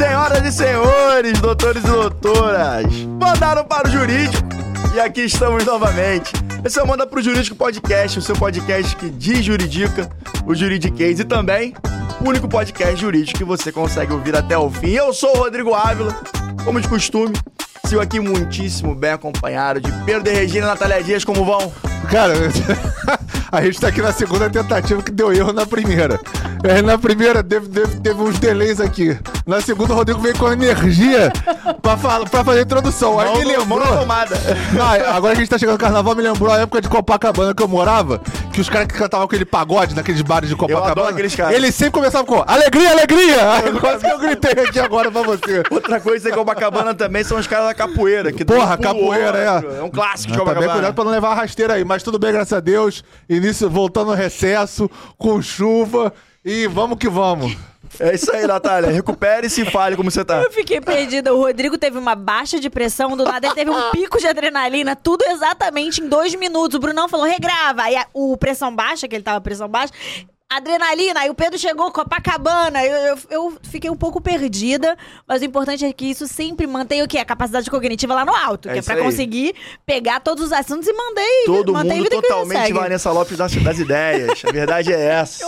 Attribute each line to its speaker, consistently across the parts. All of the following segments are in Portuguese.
Speaker 1: Senhoras e senhores, doutores e doutoras, mandaram para o jurídico e aqui estamos novamente. Esse é o Manda pro Jurídico Podcast, o seu podcast que desjuridica o juridiquês e também o único podcast jurídico que você consegue ouvir até o fim. Eu sou o Rodrigo Ávila, como de costume, sigo aqui muitíssimo bem acompanhado de Pedro de Regina e Natália Dias, como vão?
Speaker 2: Cara, a gente tá aqui na segunda tentativa que deu erro na primeira. É, na primeira teve, teve, teve uns delays aqui. Na segunda, o Rodrigo veio com energia pra, fala, pra fazer a introdução. Aí me lembrou.
Speaker 1: tomada.
Speaker 2: Ah, agora que a gente tá chegando no carnaval, me lembrou a época de Copacabana que eu morava, que os caras que cantavam aquele pagode naqueles bares de Copacabana.
Speaker 1: aqueles caras.
Speaker 2: Eles sempre começavam com alegria, alegria! Aí, quase que eu gritei aqui agora pra você.
Speaker 1: Outra coisa em Copacabana também são os caras da capoeira. Que
Speaker 2: Porra, capoeira,
Speaker 1: outro.
Speaker 2: é.
Speaker 1: É um clássico de
Speaker 2: Mas também
Speaker 1: Copacabana.
Speaker 2: cuidado pra não levar a rasteira aí, mas tudo bem, graças a Deus. Início, voltando ao recesso, com chuva e vamos que vamos.
Speaker 1: É isso aí, Natália. Recupere-se e fale como você tá.
Speaker 3: Eu fiquei perdida. O Rodrigo teve uma baixa de pressão, do nada ele teve um pico de adrenalina, tudo exatamente em dois minutos. O Brunão falou, regrava. Aí a- o pressão baixa, que ele tava pressão baixa, adrenalina. Aí o Pedro chegou, Copacabana. Eu, eu, eu fiquei um pouco perdida, mas o importante é que isso sempre mantém o quê? A capacidade cognitiva lá no alto,
Speaker 1: É
Speaker 3: que é pra
Speaker 1: aí.
Speaker 3: conseguir pegar todos os assuntos e mandei.
Speaker 1: Todo mundo
Speaker 3: vida que
Speaker 1: totalmente. Vanessa Lopes das, das ideias. A verdade é essa.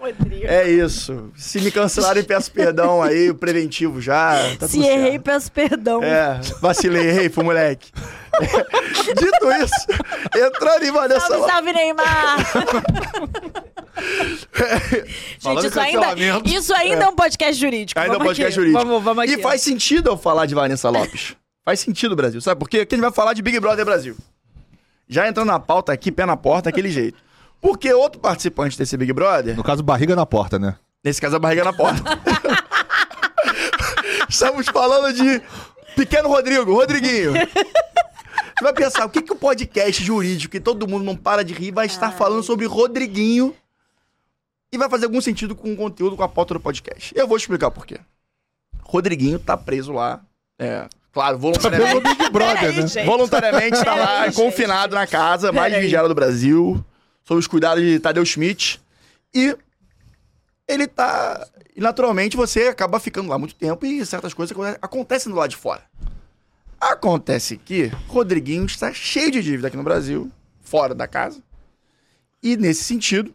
Speaker 3: Rodrigo.
Speaker 1: É isso. Se me cancelarem, peço perdão aí, o preventivo já. Tá
Speaker 3: Se errei,
Speaker 1: certo.
Speaker 3: peço perdão.
Speaker 1: É, vacilei, errei, fui moleque. Dito isso, entrando em Vanessa
Speaker 3: Salve, salve, Neymar! Gente, isso ainda, isso ainda é. um podcast jurídico.
Speaker 1: Ainda é um podcast
Speaker 3: aqui.
Speaker 1: jurídico.
Speaker 3: Vamos, vamos aqui.
Speaker 1: E faz sentido eu falar de Vanessa Lopes. Faz sentido, Brasil. Sabe por quê? Porque a gente vai falar de Big Brother Brasil. Já entrando na pauta aqui, pé na porta, daquele jeito. Porque outro participante desse Big Brother,
Speaker 2: No caso, barriga na porta, né?
Speaker 1: nesse caso a barriga na porta. Estamos falando de Pequeno Rodrigo, Rodriguinho. Você vai pensar, o que, que o podcast jurídico, que todo mundo não para de rir, vai estar falando sobre Rodriguinho e vai fazer algum sentido com o conteúdo, com a pauta do podcast. Eu vou explicar por quê. Rodriguinho tá preso lá, é, claro, voluntariamente,
Speaker 2: Big Brother, né?
Speaker 3: gente.
Speaker 1: voluntariamente está lá,
Speaker 3: gente.
Speaker 1: confinado na casa, mais vigiada do Brasil, sob os cuidados de Tadeu Schmidt. E ele tá. E naturalmente você acaba ficando lá muito tempo e certas coisas aconte- acontecem do lado de fora. Acontece que Rodriguinho está cheio de dívida aqui no Brasil, fora da casa. E nesse sentido,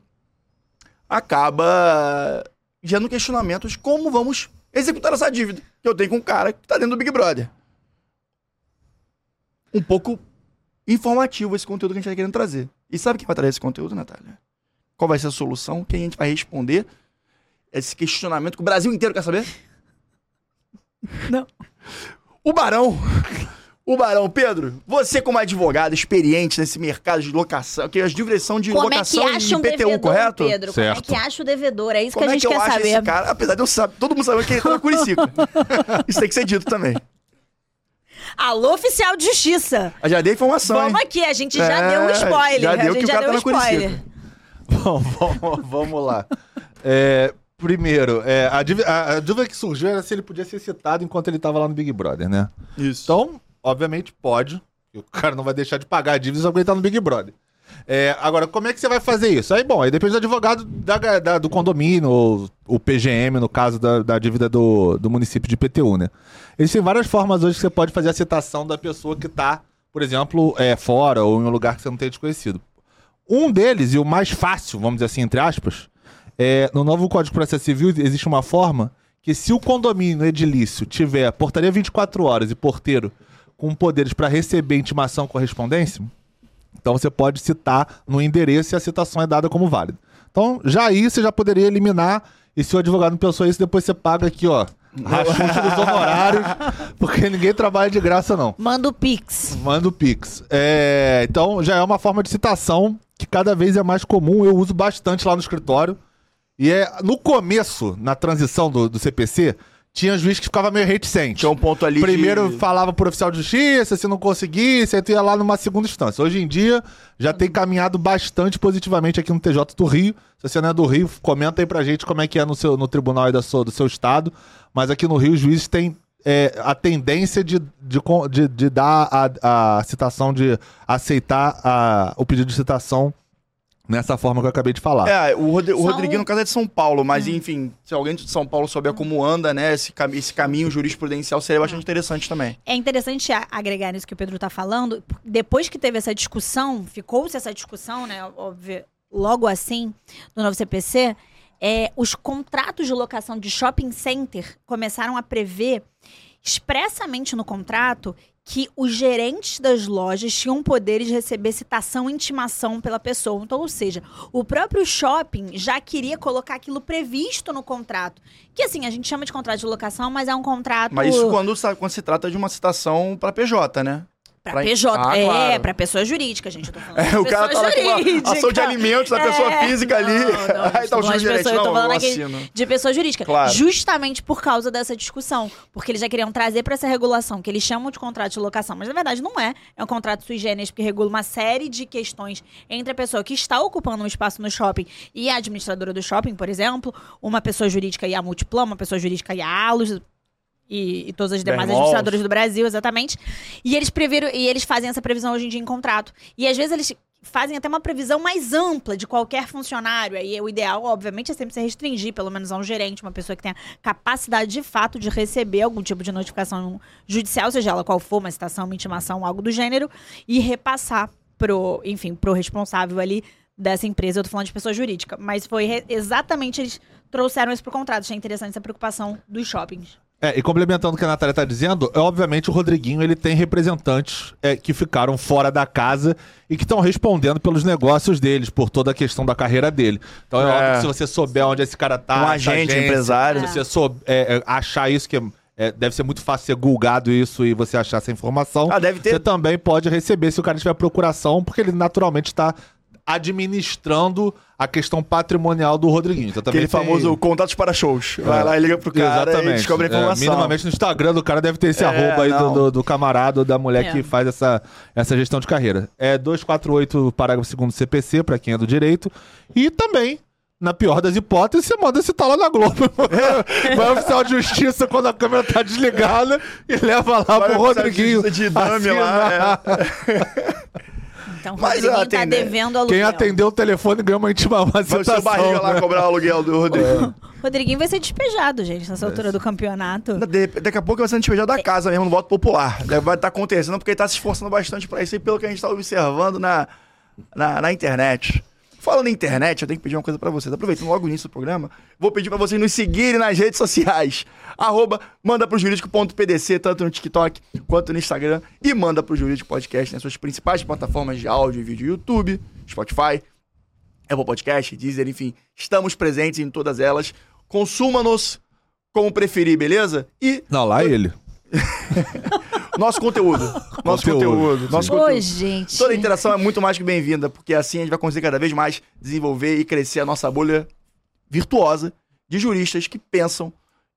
Speaker 1: acaba gerando questionamentos como vamos executar essa dívida que eu tenho com um cara que tá dentro do Big Brother. Um pouco informativo esse conteúdo que a gente tá querendo trazer. E sabe quem vai trazer esse conteúdo, Natália? Qual vai ser a solução? Quem a gente vai responder esse questionamento que o Brasil inteiro quer saber?
Speaker 3: Não.
Speaker 1: O Barão. O Barão, Pedro, você como advogado experiente nesse mercado de locação, que as dívidas são de
Speaker 3: Como é que
Speaker 1: locação
Speaker 3: acha
Speaker 1: e
Speaker 3: um
Speaker 1: IPTU,
Speaker 3: devedor,
Speaker 1: correto?
Speaker 3: Pedro? Como é
Speaker 2: Certo.
Speaker 3: que acha o devedor? É isso
Speaker 1: Como
Speaker 3: que a
Speaker 1: é
Speaker 3: gente
Speaker 1: que eu
Speaker 3: quer
Speaker 1: acho
Speaker 3: saber.
Speaker 1: esse cara? Apesar de eu saber, todo mundo sabe que ele tá na Curicica. Isso tem que ser dito também.
Speaker 3: Alô, oficial de justiça.
Speaker 1: Eu já dei informação,
Speaker 3: Vamos
Speaker 1: hein?
Speaker 3: aqui, a gente já
Speaker 1: É,
Speaker 3: deu um spoiler.
Speaker 1: já deu
Speaker 3: a gente
Speaker 1: que o
Speaker 3: já
Speaker 1: cara
Speaker 3: deu um
Speaker 1: tá na
Speaker 3: spoiler.
Speaker 2: Bom, vamos, vamos lá. É, primeiro, é, a, dívida, a- a dúvida que surgiu era se ele podia ser citado enquanto ele tava lá no Big Brother, né?
Speaker 1: Isso.
Speaker 2: Então, obviamente, pode. O cara não vai deixar de pagar a dívida só porque tá no Big Brother. É, agora, como é que você vai fazer isso? Aí, bom, aí depende do advogado da, da- do condomínio, ou o PGM, no caso da, da dívida do, do município de IPTU, né? Existem várias formas hoje que você pode fazer a citação da pessoa que tá, por exemplo, é, fora ou em um lugar que você não tem desconhecido. Um deles, e o mais fácil, vamos dizer assim, entre aspas, é, no novo Código de Processo Civil existe uma forma que se o condomínio edilício tiver portaria 24 horas e porteiro com poderes para receber intimação correspondência, então você pode citar no endereço e a citação é dada como válida. Então, já aí você já poderia eliminar, e se o advogado não pensou isso, depois você paga aqui, ó, rachucho dos honorários, porque ninguém trabalha de graça, não.
Speaker 3: Manda o Pix.
Speaker 2: Manda o Pix. É, então, já é uma forma de citação que cada vez é mais comum. Eu uso bastante lá no escritório. E é no começo, na transição do, do CPC, tinha juiz que ficava meio reticente.
Speaker 1: Tinha um ponto ali
Speaker 2: Primeiro
Speaker 1: de...
Speaker 2: falava por oficial de justiça, se não conseguisse, aí tu ia lá numa segunda instância. Hoje em dia, já tem caminhado bastante positivamente aqui no TJ do Rio. Se você não é do Rio, comenta aí pra gente como é que é no, seu, no tribunal aí da sua, do seu estado. Mas aqui no Rio, os juízes têm é, a tendência de, de, de- de dar a, a citação, de aceitar a- o pedido de citação nessa forma que eu acabei de falar.
Speaker 1: É, o, Rod o Rodriguinho, no caso, é de São Paulo, mas enfim, se alguém de São Paulo souber como anda, né, esse, cam esse caminho jurisprudencial seria bastante interessante também.
Speaker 3: É interessante agregar nisso que o Pedro tá falando. Depois que teve essa discussão, ficou-se essa discussão, né? Óbvio, logo assim, do novo CPC, é, os contratos de locação de shopping center começaram a prever expressamente no contrato que os gerentes das lojas tinham poderes de receber citação e intimação pela pessoa. Então, ou seja, o próprio shopping já queria colocar aquilo previsto no contrato. Que assim, a gente chama de contrato de locação, mas é um contrato
Speaker 1: Mas isso quando, quando se trata de uma citação pra PJ, né?
Speaker 3: Pra
Speaker 1: Pra-
Speaker 3: PJ.
Speaker 1: Ah,
Speaker 3: é,
Speaker 1: claro.
Speaker 3: pra pessoa jurídica, gente. Eu tô falando
Speaker 1: É, o cara tá
Speaker 3: jurídica.
Speaker 1: ação de alimentos da pessoa
Speaker 3: É,
Speaker 1: física ali.
Speaker 3: não, não,
Speaker 1: Aí tá o juiz
Speaker 3: eu
Speaker 1: não,
Speaker 3: falando aqui de pessoa jurídica.
Speaker 1: Claro.
Speaker 3: Justamente por causa dessa discussão. Porque eles já queriam trazer pra essa regulação, que eles chamam de contrato de locação, mas na verdade não é. É um contrato sui generis que regula uma série de questões entre a pessoa que está ocupando um espaço no shopping e a administradora do shopping, por exemplo, uma pessoa jurídica e a Multiplan, uma pessoa jurídica e a Alus, e, e todas as demais
Speaker 1: Bem,
Speaker 3: administradoras do Brasil, exatamente. E eles previram, e eles fazem essa previsão hoje em dia em contrato. E às vezes eles fazem até uma previsão mais ampla de qualquer funcionário. Aí o ideal, obviamente, é sempre se restringir, pelo menos a um gerente, uma pessoa que tenha capacidade de fato de receber algum tipo de notificação judicial, seja ela qual for, uma citação, uma intimação, algo do gênero, e repassar pro, enfim, pro responsável ali dessa empresa. Eu tô falando de pessoa jurídica, mas foi exatamente eles trouxeram isso pro contrato. Achei interessante essa preocupação dos shoppings.
Speaker 2: É, e complementando o que a Natália tá dizendo, é, obviamente o Rodriguinho ele tem representantes é, que ficaram fora da casa e que estão respondendo pelos negócios deles, por toda a questão da carreira dele. Então é,
Speaker 1: É.
Speaker 2: óbvio que se você souber onde esse cara tá,
Speaker 1: Um agente,
Speaker 2: agência,
Speaker 1: empresário.
Speaker 2: Se você souber, é, é, achar isso, que é, deve ser muito fácil ser gulgado isso e você achar essa informação.
Speaker 1: Ah, deve ter-
Speaker 2: Você também pode receber se o cara tiver procuração, porque ele naturalmente está administrando a questão patrimonial do Rodriguinho. Então, também
Speaker 1: Aquele
Speaker 2: tem-
Speaker 1: famoso contatos para shows. Vai
Speaker 2: É.
Speaker 1: lá e liga pro cara
Speaker 2: Exatamente.
Speaker 1: e descobre a
Speaker 2: É,
Speaker 1: informação.
Speaker 2: minimamente no Instagram do cara deve ter esse
Speaker 1: É,
Speaker 2: arroba aí do, do, do camarada ou da mulher
Speaker 3: É.
Speaker 2: que faz essa, essa gestão de carreira. É 248, parágrafo 2 CPC, pra quem é do direito. E também, na pior das hipóteses, você manda esse tal lá na Globo. Vai ao oficial de justiça quando a câmera tá desligada e leva lá
Speaker 1: Vai
Speaker 2: pro Rodriguinho.
Speaker 1: de dame lá, é.
Speaker 3: Então, o
Speaker 1: Mas,
Speaker 3: Rodriguinho tá
Speaker 1: né?
Speaker 3: devendo aluguel.
Speaker 2: Quem atendeu o telefone ganhou uma intima
Speaker 1: Vai o seu barriga lá cobrar o aluguel do Rodrigo.
Speaker 3: Rodriguinho vai ser despejado, gente, nessa altura do campeonato.
Speaker 1: De- daqui a pouco vai ser despejado da casa mesmo, no voto popular. Deve- Vai estar acontecendo porque ele tá se esforçando bastante pra isso e pelo que a gente tá observando na, na, na internet. Falando em internet, eu tenho que pedir uma coisa pra vocês. Aproveitando logo o início do programa, vou pedir pra vocês nos seguirem nas redes sociais. Arroba manda pro jurídico.pdc, tanto no TikTok quanto no Instagram. E manda pro Jurídico Podcast nas suas principais plataformas de áudio e vídeo, YouTube, Spotify, Apple Podcast, Deezer, enfim. Estamos presentes em todas elas. Consuma-nos como preferir, beleza? E
Speaker 2: Não, lá ele.
Speaker 1: nosso conteúdo. Nosso
Speaker 2: Conteúdo,
Speaker 1: conteúdo. Nosso conteúdo.
Speaker 3: gente.
Speaker 1: Toda interação é muito mais que bem-vinda, porque assim a gente vai conseguir cada vez mais desenvolver e crescer a nossa bolha virtuosa de juristas que pensam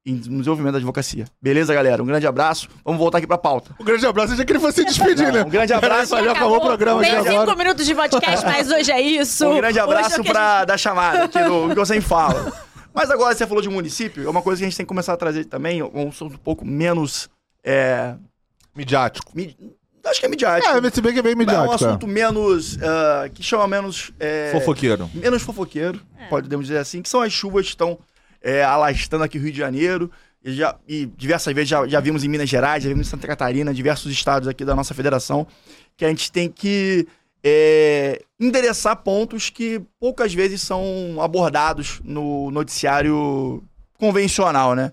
Speaker 1: em desenvolvimento da advocacia. Beleza, galera? Um grande abraço. Vamos voltar aqui pra pauta.
Speaker 2: Um grande abraço. Eu já queria fosse despedir, né?
Speaker 1: Um grande abraço.
Speaker 2: Já acabou o programa
Speaker 3: Tem cinco
Speaker 2: agora.
Speaker 3: minutos de podcast, mas hoje é isso.
Speaker 1: Um grande
Speaker 3: é
Speaker 1: abraço
Speaker 3: que
Speaker 1: pra dar chamada aqui no que você fala. Mas agora você falou de município, é uma coisa que a gente tem que começar a trazer também, um assunto um pouco menos. É,
Speaker 2: Midiático.
Speaker 1: mi- acho que é midiático.
Speaker 2: É, se bem que é bem
Speaker 1: Mas é um
Speaker 2: midiático.
Speaker 1: assunto menos. ah, que chama menos. é,
Speaker 2: Fofoqueiro.
Speaker 1: menos fofoqueiro, podemos dizer assim, que são as chuvas que estão é, alastrando aqui o Rio de Janeiro. E, já, e diversas vezes já, já vimos em Minas Gerais, já vimos em Santa Catarina, diversos estados aqui da nossa federação, que a gente tem que é, endereçar pontos que poucas vezes são abordados no noticiário convencional, né?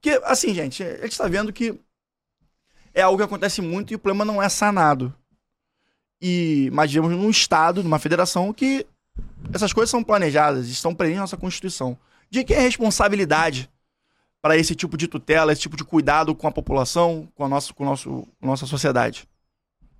Speaker 1: Que, assim, gente, a gente está vendo que é algo que acontece muito e o problema não é sanado. E, mas vivemos num estado, numa federação que essas coisas são planejadas, estão presentes na nossa Constituição. De quem é a responsabilidade para esse tipo de tutela, esse tipo de cuidado com a população, com a nossa, com nosso, com a nossa sociedade?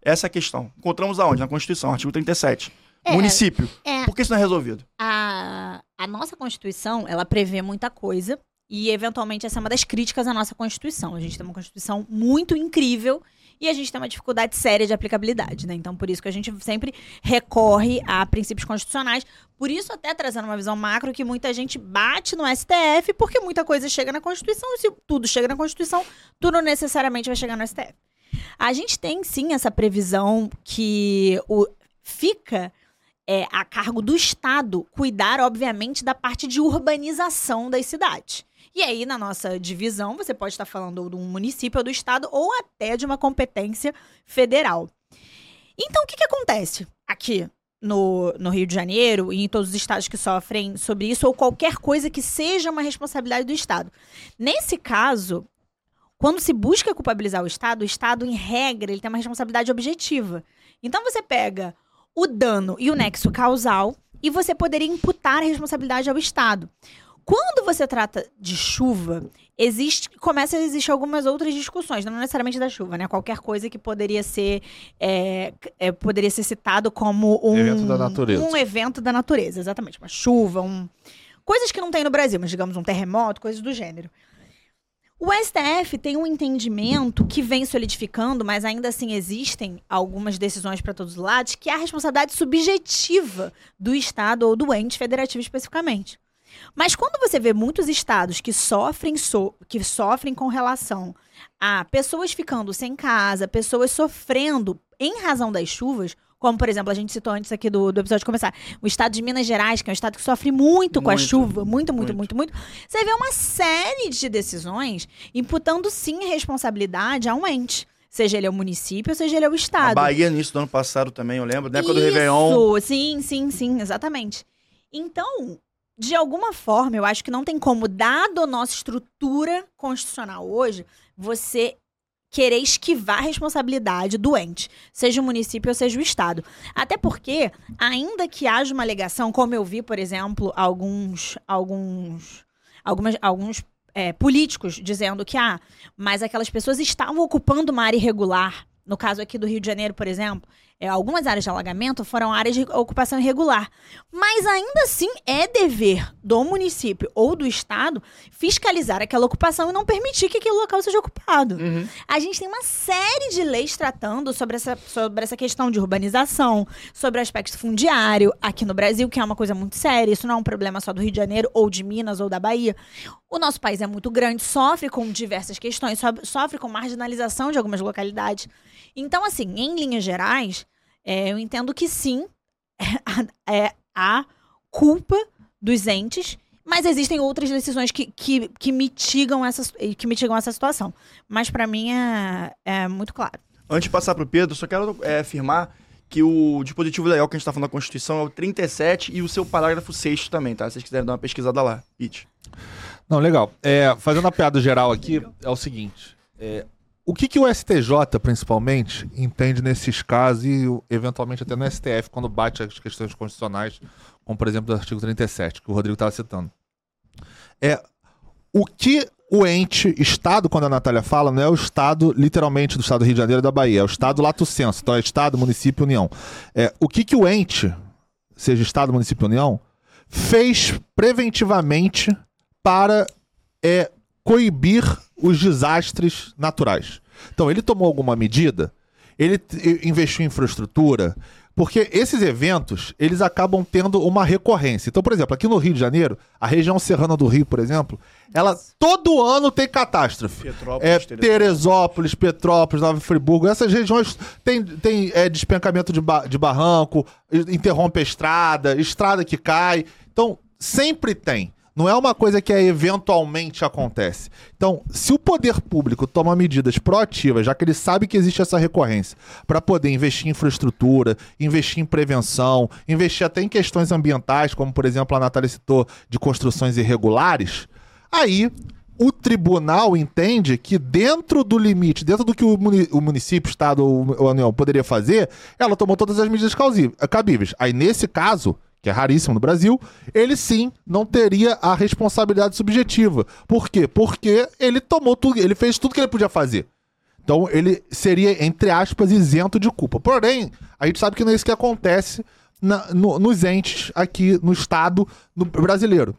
Speaker 1: Essa é a questão. Encontramos aonde? Na Constituição, artigo 37.
Speaker 3: É,
Speaker 1: Município.
Speaker 3: é.
Speaker 1: Por que isso não é resolvido?
Speaker 3: a, a nossa Constituição, ela prevê muita coisa e, eventualmente, essa é uma das críticas à nossa Constituição. A gente tem uma Constituição muito incrível e a gente tem uma dificuldade séria de aplicabilidade, né? Então, por isso que a gente sempre recorre a princípios constitucionais. Por isso, até trazendo uma visão macro, que muita gente bate no STF, porque muita coisa chega na Constituição. E se tudo chega na Constituição, tudo necessariamente vai chegar no STF. A gente tem, sim, essa previsão que o, fica é a cargo do Estado cuidar, obviamente, da parte de urbanização das cidades. E aí, na nossa divisão, você pode estar falando de um município ou do Estado ou até de uma competência federal. Então, o que, que acontece aqui no, no Rio de Janeiro e em todos os estados que sofrem sobre isso, ou qualquer coisa que seja uma responsabilidade do Estado? Nesse caso, quando se busca culpabilizar o Estado, o Estado, em regra, ele tem uma responsabilidade objetiva. Então, você pega o dano e o nexo causal e você poderia imputar a responsabilidade ao Estado. Quando você trata de chuva, existe, começa a existir algumas outras discussões, não necessariamente da chuva, né? Qualquer coisa que poderia ser, é, é, poderia ser citado como um
Speaker 2: Evento da natureza.
Speaker 3: um evento da natureza, exatamente, uma chuva, um coisas que não tem no Brasil, mas digamos um terremoto, coisas do gênero. O STF tem um entendimento que vem solidificando, mas ainda assim existem algumas decisões para todos os lados, que é a responsabilidade subjetiva do Estado ou do ente federativo especificamente. Mas quando você vê muitos estados que sofrem, so- que sofrem com relação a pessoas ficando sem casa, pessoas sofrendo em razão das chuvas, como, por exemplo, a gente citou antes aqui do, do episódio começar, o estado de Minas Gerais, que é um estado que sofre muito, com a
Speaker 1: Muito.
Speaker 3: chuva, muito, muito,
Speaker 1: Muito.
Speaker 3: muito, muito. Você vê uma série de decisões imputando sim responsabilidade a um ente. Seja ele o município, seja ele o
Speaker 1: A
Speaker 3: estado.
Speaker 1: Bahia, no início do ano passado também, eu lembro. Na época do Réveillon.
Speaker 3: Isso, sim, sim, sim, exatamente. Então, de alguma forma, eu acho que não tem como, dado a nossa estrutura constitucional hoje, você querer esquivar a responsabilidade do ente, seja o município ou seja o estado. Até porque, ainda que haja uma alegação, como eu vi, por exemplo, alguns alguns algumas, alguns é, políticos dizendo que ah, mas aquelas pessoas estavam ocupando uma área irregular. No caso aqui do Rio de Janeiro, por exemplo, é, algumas áreas de alagamento foram áreas de ocupação irregular. Mas ainda assim é dever do município ou do estado fiscalizar aquela ocupação e não permitir que aquele local seja ocupado.
Speaker 1: Uhum.
Speaker 3: A gente tem uma série de leis tratando sobre essa, sobre essa questão de urbanização, sobre o aspecto fundiário aqui no Brasil, que é uma coisa muito séria. Isso não é um problema só do Rio de Janeiro, ou de Minas, ou da Bahia. O nosso país é muito grande, sofre com diversas questões, so- sofre com marginalização de algumas localidades. Então, assim, em linhas gerais, é, eu entendo que sim, é a culpa dos entes, mas existem outras decisões que, que, que, mitigam, essa, que mitigam essa situação. Mas pra mim é, é muito claro.
Speaker 1: Antes de passar pro Pedro, só quero é, afirmar que o dispositivo legal que a gente tá falando da Constituição é o 37 e o seu parágrafo 6 também, tá? Se vocês quiserem dar uma pesquisada lá. It.
Speaker 2: Não, legal. É, fazendo a piada geral aqui, é o seguinte. é, o que, que o STJ, principalmente, entende nesses casos e eventualmente até no STF, quando bate as questões constitucionais, como por exemplo do artigo 37, que o Rodrigo estava citando. É o que o ente, Estado, quando a Natália fala, não é o Estado, literalmente, do Estado do Rio de Janeiro e da Bahia, é o Estado lato senso. Então é Estado, município, União. É, o que, que o ente, seja Estado, município, União, fez preventivamente para é, coibir os desastres naturais. Então, ele tomou alguma medida, ele investiu em infraestrutura, porque esses eventos, eles acabam tendo uma recorrência. Então, por exemplo, aqui no Rio de Janeiro, a região serrana do Rio, por exemplo, ela todo ano tem catástrofe.
Speaker 1: Petrópolis,
Speaker 2: É,
Speaker 1: Teresópolis.
Speaker 2: Teresópolis, Petrópolis, Nova Friburgo, essas regiões tem, tem é, despencamento de, ba- de barranco, interrompe a estrada, estrada que cai. Então, sempre tem. Não é uma coisa que eventualmente acontece. Então, se o poder público toma medidas proativas, já que ele sabe que existe essa recorrência, para poder investir em infraestrutura, investir em prevenção, investir até em questões ambientais, como por exemplo a Natália citou, de construções irregulares, aí o tribunal entende que dentro do limite, dentro do que o, muni- o município, o estado ou a União poderia fazer, ela tomou todas as medidas cabíveis. Aí, nesse caso, que é raríssimo no Brasil, ele sim não teria a responsabilidade subjetiva. Por quê? Porque ele tomou tudo, ele fez tudo que ele podia fazer. Então ele seria, entre aspas, isento de culpa. Porém, a gente sabe que não é isso que acontece na- no- nos entes aqui no Estado no- brasileiro.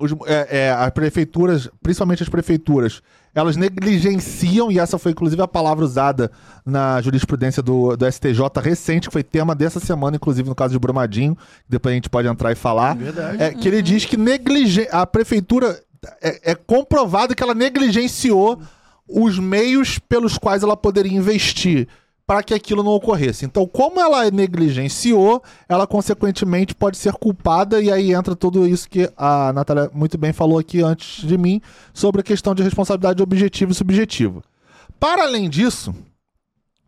Speaker 2: Os- é, é, as prefeituras, principalmente as prefeituras, elas negligenciam, e essa foi inclusive a palavra usada na jurisprudência do, do STJ recente, que foi tema dessa semana, inclusive no caso de Brumadinho, depois a gente pode entrar e falar.
Speaker 1: Verdade.
Speaker 2: É, que ele diz que negligen... a prefeitura é, é comprovado que ela negligenciou os meios pelos quais ela poderia investir para que aquilo não ocorresse. Então, como ela negligenciou, ela consequentemente pode ser culpada e aí entra tudo isso que a Natália muito bem falou aqui antes de mim sobre a questão de responsabilidade objetiva e subjetiva. Para além disso,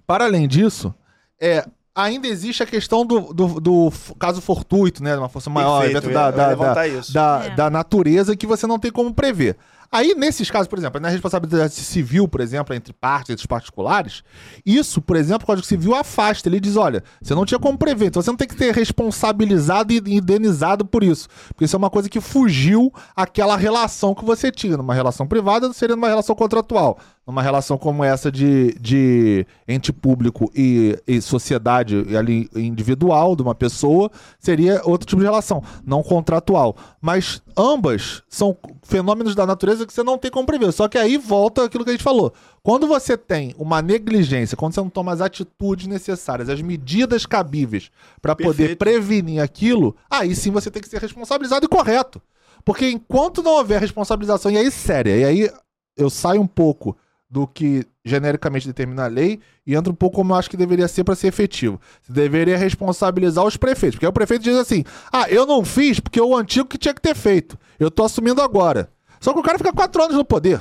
Speaker 2: para além disso, é, ainda existe a questão do, do, do caso fortuito, né? Uma força maior,
Speaker 1: Perfeito,
Speaker 2: evento
Speaker 1: eu
Speaker 2: da, da, da, da,
Speaker 3: É.
Speaker 2: da natureza que você não tem como prever. Aí, nesses casos, por exemplo, na responsabilidade civil, por exemplo, entre partes, entre os particulares, isso, por exemplo, o Código Civil afasta. Ele diz: olha, você não tinha como prever, então você não tem que ser responsabilizado e indenizado por isso. Porque isso é uma coisa que fugiu aquela relação que você tinha. Numa relação privada, seria numa relação contratual. Numa relação como essa de, de ente público e, e sociedade ali individual de uma pessoa, seria outro tipo de relação, não contratual. Mas ambas são fenômenos da natureza que você não tem como prever. Só que aí volta aquilo que a gente falou. Quando você tem uma negligência, quando você não toma as atitudes necessárias, as medidas cabíveis para poder prevenir aquilo, aí sim você tem que ser responsabilizado e correto. Porque enquanto não houver responsabilização, e aí séria, e aí eu saio um pouco do que genericamente determina a lei e entra um pouco como eu acho que deveria ser para ser efetivo. Você deveria responsabilizar os prefeitos, porque aí o prefeito diz assim: "Ah, eu não fiz porque o antigo que tinha que ter feito. Eu tô assumindo agora". Só que o cara fica quatro anos no poder.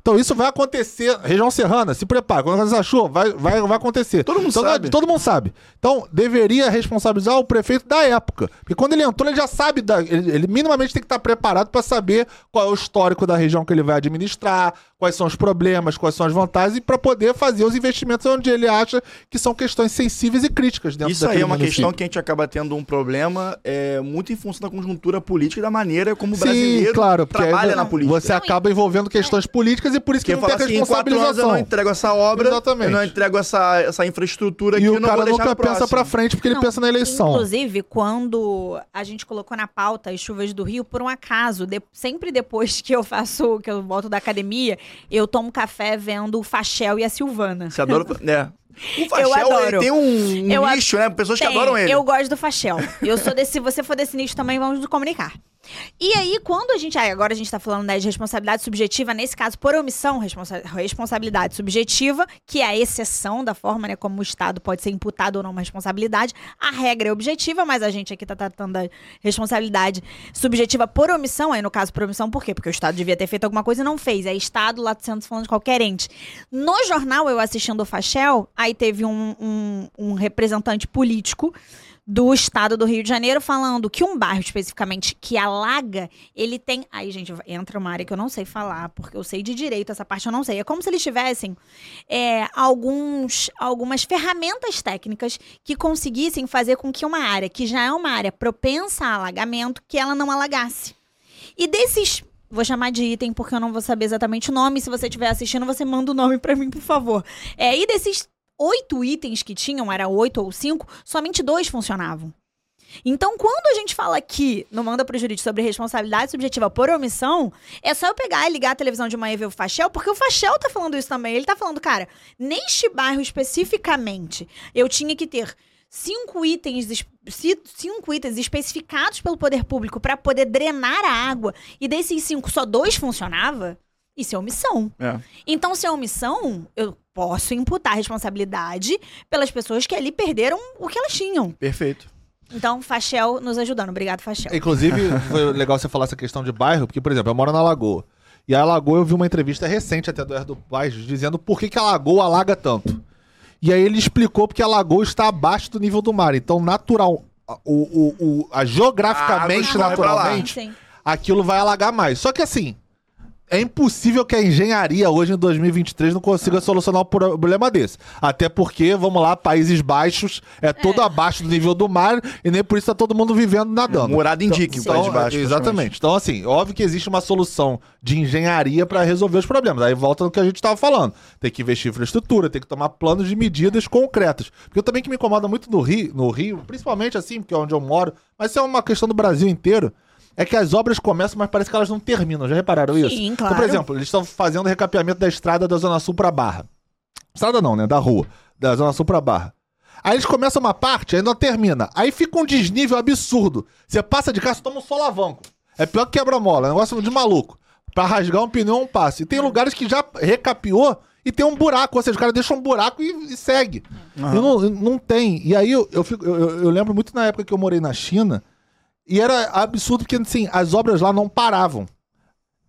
Speaker 2: Então isso vai acontecer. Região Serrana, se prepara. Quando você achou, vai, vai, vai acontecer.
Speaker 1: Todo mundo
Speaker 2: Então,
Speaker 1: sabe.
Speaker 2: Todo mundo sabe. Então deveria responsabilizar o prefeito da época. Porque quando ele entrou, ele já sabe. Da, ele, ele minimamente tem que estar preparado para saber qual é o histórico da região que ele vai administrar, quais são os problemas, quais são as vantagens, e para poder fazer os investimentos onde ele acha que são questões sensíveis e críticas dentro
Speaker 1: Isso aí é uma
Speaker 2: município.
Speaker 1: questão que a gente acaba tendo um problema é, muito em função da conjuntura política e da maneira como o
Speaker 2: Sim,
Speaker 1: brasileiro
Speaker 2: claro, porque
Speaker 1: trabalha
Speaker 2: aí
Speaker 1: na política.
Speaker 2: você acaba envolvendo questões políticas e por isso que não tem
Speaker 1: assim, em quatro anos eu
Speaker 2: responsabilização.
Speaker 1: não entrego essa obra,
Speaker 2: Exatamente.
Speaker 1: eu não entrego essa, essa infraestrutura
Speaker 2: E
Speaker 1: eu
Speaker 2: o
Speaker 1: não
Speaker 2: cara nunca pensa pra frente porque ele
Speaker 3: Não,
Speaker 2: pensa na eleição.
Speaker 3: Inclusive, quando a gente colocou na pauta as chuvas do Rio, por um acaso, de- sempre depois que eu faço, que eu volto da academia, eu tomo café vendo o Fachel e a Silvana.
Speaker 1: Você adora... né? O Fachel, tem um,
Speaker 3: Eu a-
Speaker 1: nicho, né? Pessoas que
Speaker 3: Tem,
Speaker 1: adoram ele.
Speaker 3: Eu gosto do Fachel. Eu sou desse, se você for desse nicho também, vamos nos comunicar. E aí, quando a gente. ah, agora a gente tá falando né, de responsabilidade subjetiva, nesse caso, por omissão, responsa- responsabilidade subjetiva, que é a exceção da forma né, como o Estado pode ser imputado ou não uma responsabilidade. A regra é objetiva, mas a gente aqui tá tratando da responsabilidade subjetiva por omissão. Aí, no caso, por omissão, por quê? Porque o Estado devia ter feito alguma coisa e não fez. É Estado, lá sendo falando de qualquer ente. No jornal, eu assistindo o Fachel, teve um, um- um representante político do estado do Rio de Janeiro falando que um bairro especificamente que alaga, ele tem. Aí, gente, entra uma área que eu não sei falar, porque eu sei de direito, essa parte eu não sei. É como se eles tivessem é, alguns, algumas ferramentas técnicas que conseguissem fazer com que uma área que já é uma área propensa a alagamento, que ela não alagasse. E desses. Vou chamar de item porque eu não vou saber exatamente o nome. Se você estiver assistindo, você manda o nome pra mim, por favor. É, e desses oito itens que tinham, era oito ou cinco, somente dois funcionavam. Então, quando a gente fala aqui no Manda pro Jurídico sobre responsabilidade subjetiva por omissão, é só eu pegar e ligar a televisão de manhã e ver o Fachel, porque o Fachel tá falando isso também. Ele tá falando, cara, neste bairro especificamente, eu tinha que ter cinco itens, cinco itens especificados pelo poder público para poder drenar a água, e desses cinco só dois funcionava, isso é omissão.
Speaker 1: É.
Speaker 3: Então, se é omissão, eu posso imputar responsabilidade pelas pessoas que ali perderam o que elas tinham.
Speaker 1: Perfeito.
Speaker 3: Então, Fachel nos ajudando. Obrigado, Fachel.
Speaker 2: Inclusive, foi legal você falar essa questão de bairro, porque, por exemplo, eu moro na Lagoa. E a Lagoa, eu vi uma entrevista recente até do Erdo Paz, dizendo por que, que a Lagoa alaga tanto. E aí ele explicou porque a Lagoa está abaixo do nível do mar. Então, natural, o, o, o- a geograficamente, naturalmente, aquilo vai alagar mais. Só que assim, é impossível que a engenharia hoje em 2023 não consiga solucionar um problema desse. Até porque, vamos lá, Países Baixos é todo abaixo do nível do mar e nem por isso tá todo mundo vivendo nadando.
Speaker 1: Morada indique o País Baixo,
Speaker 2: Exatamente. Então, assim, óbvio que existe uma solução de engenharia para resolver os problemas. Aí volta no que a gente estava falando. Tem que investir em infraestrutura, tem que tomar planos de medidas concretas. Porque eu também que me incomoda muito no Rio, no Rio, principalmente assim, porque é onde eu moro, mas isso é uma questão do Brasil inteiro. É que as obras começam, mas parece que elas não terminam. Já repararam isso?
Speaker 3: Sim,
Speaker 2: Então,
Speaker 3: claro.
Speaker 2: por exemplo, eles estão fazendo recapeamento da estrada da Zona Sul pra Barra. Estrada não, né? Da rua. Da Zona Sul pra Barra. Aí eles começam uma parte, aí não termina. Aí fica um desnível absurdo. Você passa de carro, você toma um solavanco. É pior que quebra-mola, é um negócio de maluco. Pra rasgar um pneu um passe. E tem lugares que já recapeou e tem um buraco, ou seja, o cara deixa um buraco e, e segue. Eu não, eu não tem. E aí eu, eu, fico- eu- eu lembro muito na época que eu morei na China, e era absurdo porque assim, as obras lá não paravam.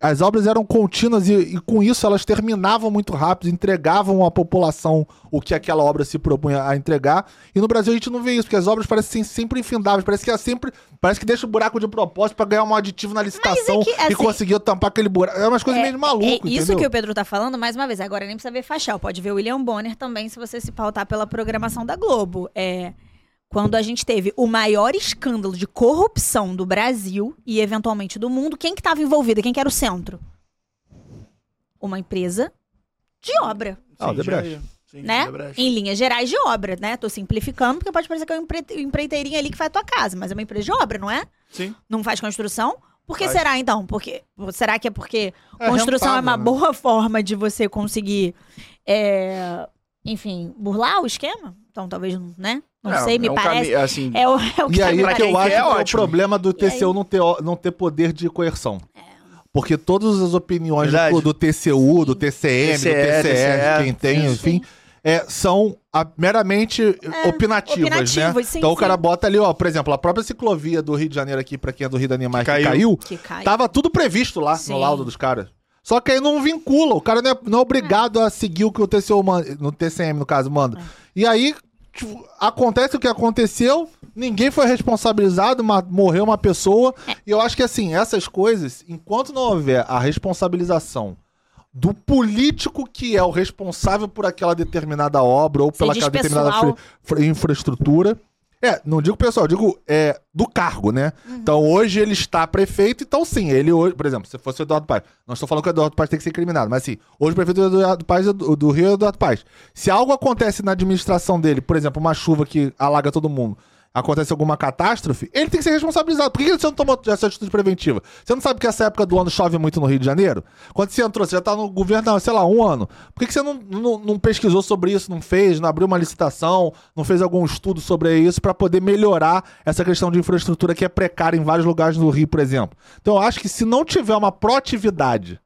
Speaker 2: As obras eram contínuas e, e com isso elas terminavam muito rápido, entregavam à população o que aquela obra se propunha a entregar. E no Brasil a gente não vê isso, porque as obras parecem sempre infindáveis, parece que é sempre, parece que deixa o buraco de propósito pra ganhar um aditivo na licitação
Speaker 3: que,
Speaker 2: e
Speaker 3: assim,
Speaker 2: conseguir tampar aquele buraco. É umas coisas meio de maluco,
Speaker 3: É isso
Speaker 2: entendeu?
Speaker 3: que o Pedro tá falando, mais uma vez. Agora nem precisa ver Fachal. Pode ver o William Bonner também, se você se pautar pela programação da Globo. É. Quando a gente teve o maior escândalo de corrupção do Brasil e eventualmente do mundo, quem que estava envolvido? Quem que era o centro? Uma empresa de obra,
Speaker 2: Ah, o
Speaker 1: Sim,
Speaker 2: Debrecht.
Speaker 1: Sim,
Speaker 3: né?
Speaker 1: Debrecht.
Speaker 3: Em linhas gerais de obra, né? Tô simplificando, porque pode parecer que é uma empre- empreiteirinha ali que faz tua casa, mas é uma empresa de obra, não é?
Speaker 1: Sim.
Speaker 3: Não faz construção? Por que
Speaker 1: Faz.
Speaker 3: será, então? Porque, será que é porque
Speaker 2: É
Speaker 3: construção é uma
Speaker 2: né?
Speaker 3: boa forma de você conseguir, é, enfim, burlar o esquema? Então, talvez, né? Não
Speaker 1: É,
Speaker 3: sei, me
Speaker 1: é um
Speaker 3: parece.
Speaker 1: assim,
Speaker 3: É o, é o que
Speaker 2: E aí o que eu acho que
Speaker 1: é
Speaker 2: é o problema do? TCU não ter, não ter poder de coerção. Porque todas as opiniões do, do TCU, do TCM,
Speaker 1: TCE,
Speaker 2: do TCE, quem tem,
Speaker 3: sim,
Speaker 2: enfim, é, são a- meramente
Speaker 3: É,
Speaker 2: opinativas, né?
Speaker 3: opinativas, sim,
Speaker 2: então o
Speaker 3: sim.
Speaker 2: cara bota ali, ó, por exemplo, a própria ciclovia do Rio de Janeiro aqui, pra quem é do Rio da Animais, que
Speaker 1: Que
Speaker 2: caiu,
Speaker 1: caiu.
Speaker 3: Que cai.
Speaker 2: tava tudo previsto lá
Speaker 3: Sim.
Speaker 2: no laudo dos caras. Só que aí não vincula, o cara não é, não é obrigado a seguir o que o TCU manda, no TCM, no caso, manda.
Speaker 3: É.
Speaker 2: E aí, tipo, acontece o que aconteceu, ninguém foi responsabilizado, ma- morreu uma pessoa.
Speaker 3: É.
Speaker 2: E eu acho que, assim, essas coisas, enquanto não houver a responsabilização do político que é o responsável por aquela determinada obra ou
Speaker 3: Você
Speaker 2: pela aquela determinada fri- infraestrutura. É, não digo pessoal, digo é, do cargo, né?
Speaker 3: Uhum.
Speaker 2: Então hoje ele está prefeito, então sim, ele hoje, por exemplo, se fosse o Eduardo Paes, não estou falando que o Eduardo Paes tem que ser incriminado, mas assim, hoje o prefeito do Eduardo Paes é do, do Rio é o Eduardo Paes. Se algo acontece na administração dele, por exemplo, uma chuva que alaga todo mundo, acontece alguma catástrofe, ele tem que ser responsabilizado. Por que você não tomou essa atitude preventiva? Você não sabe que essa época do ano chove muito no Rio de Janeiro? Quando você entrou, você já tá no governo, sei lá, um ano. Por que você não, não, não pesquisou sobre isso, não fez, não abriu uma licitação, não fez algum estudo sobre isso para poder melhorar essa questão de infraestrutura que é precária em vários lugares do Rio, por exemplo? Então eu acho que se não tiver uma proatividade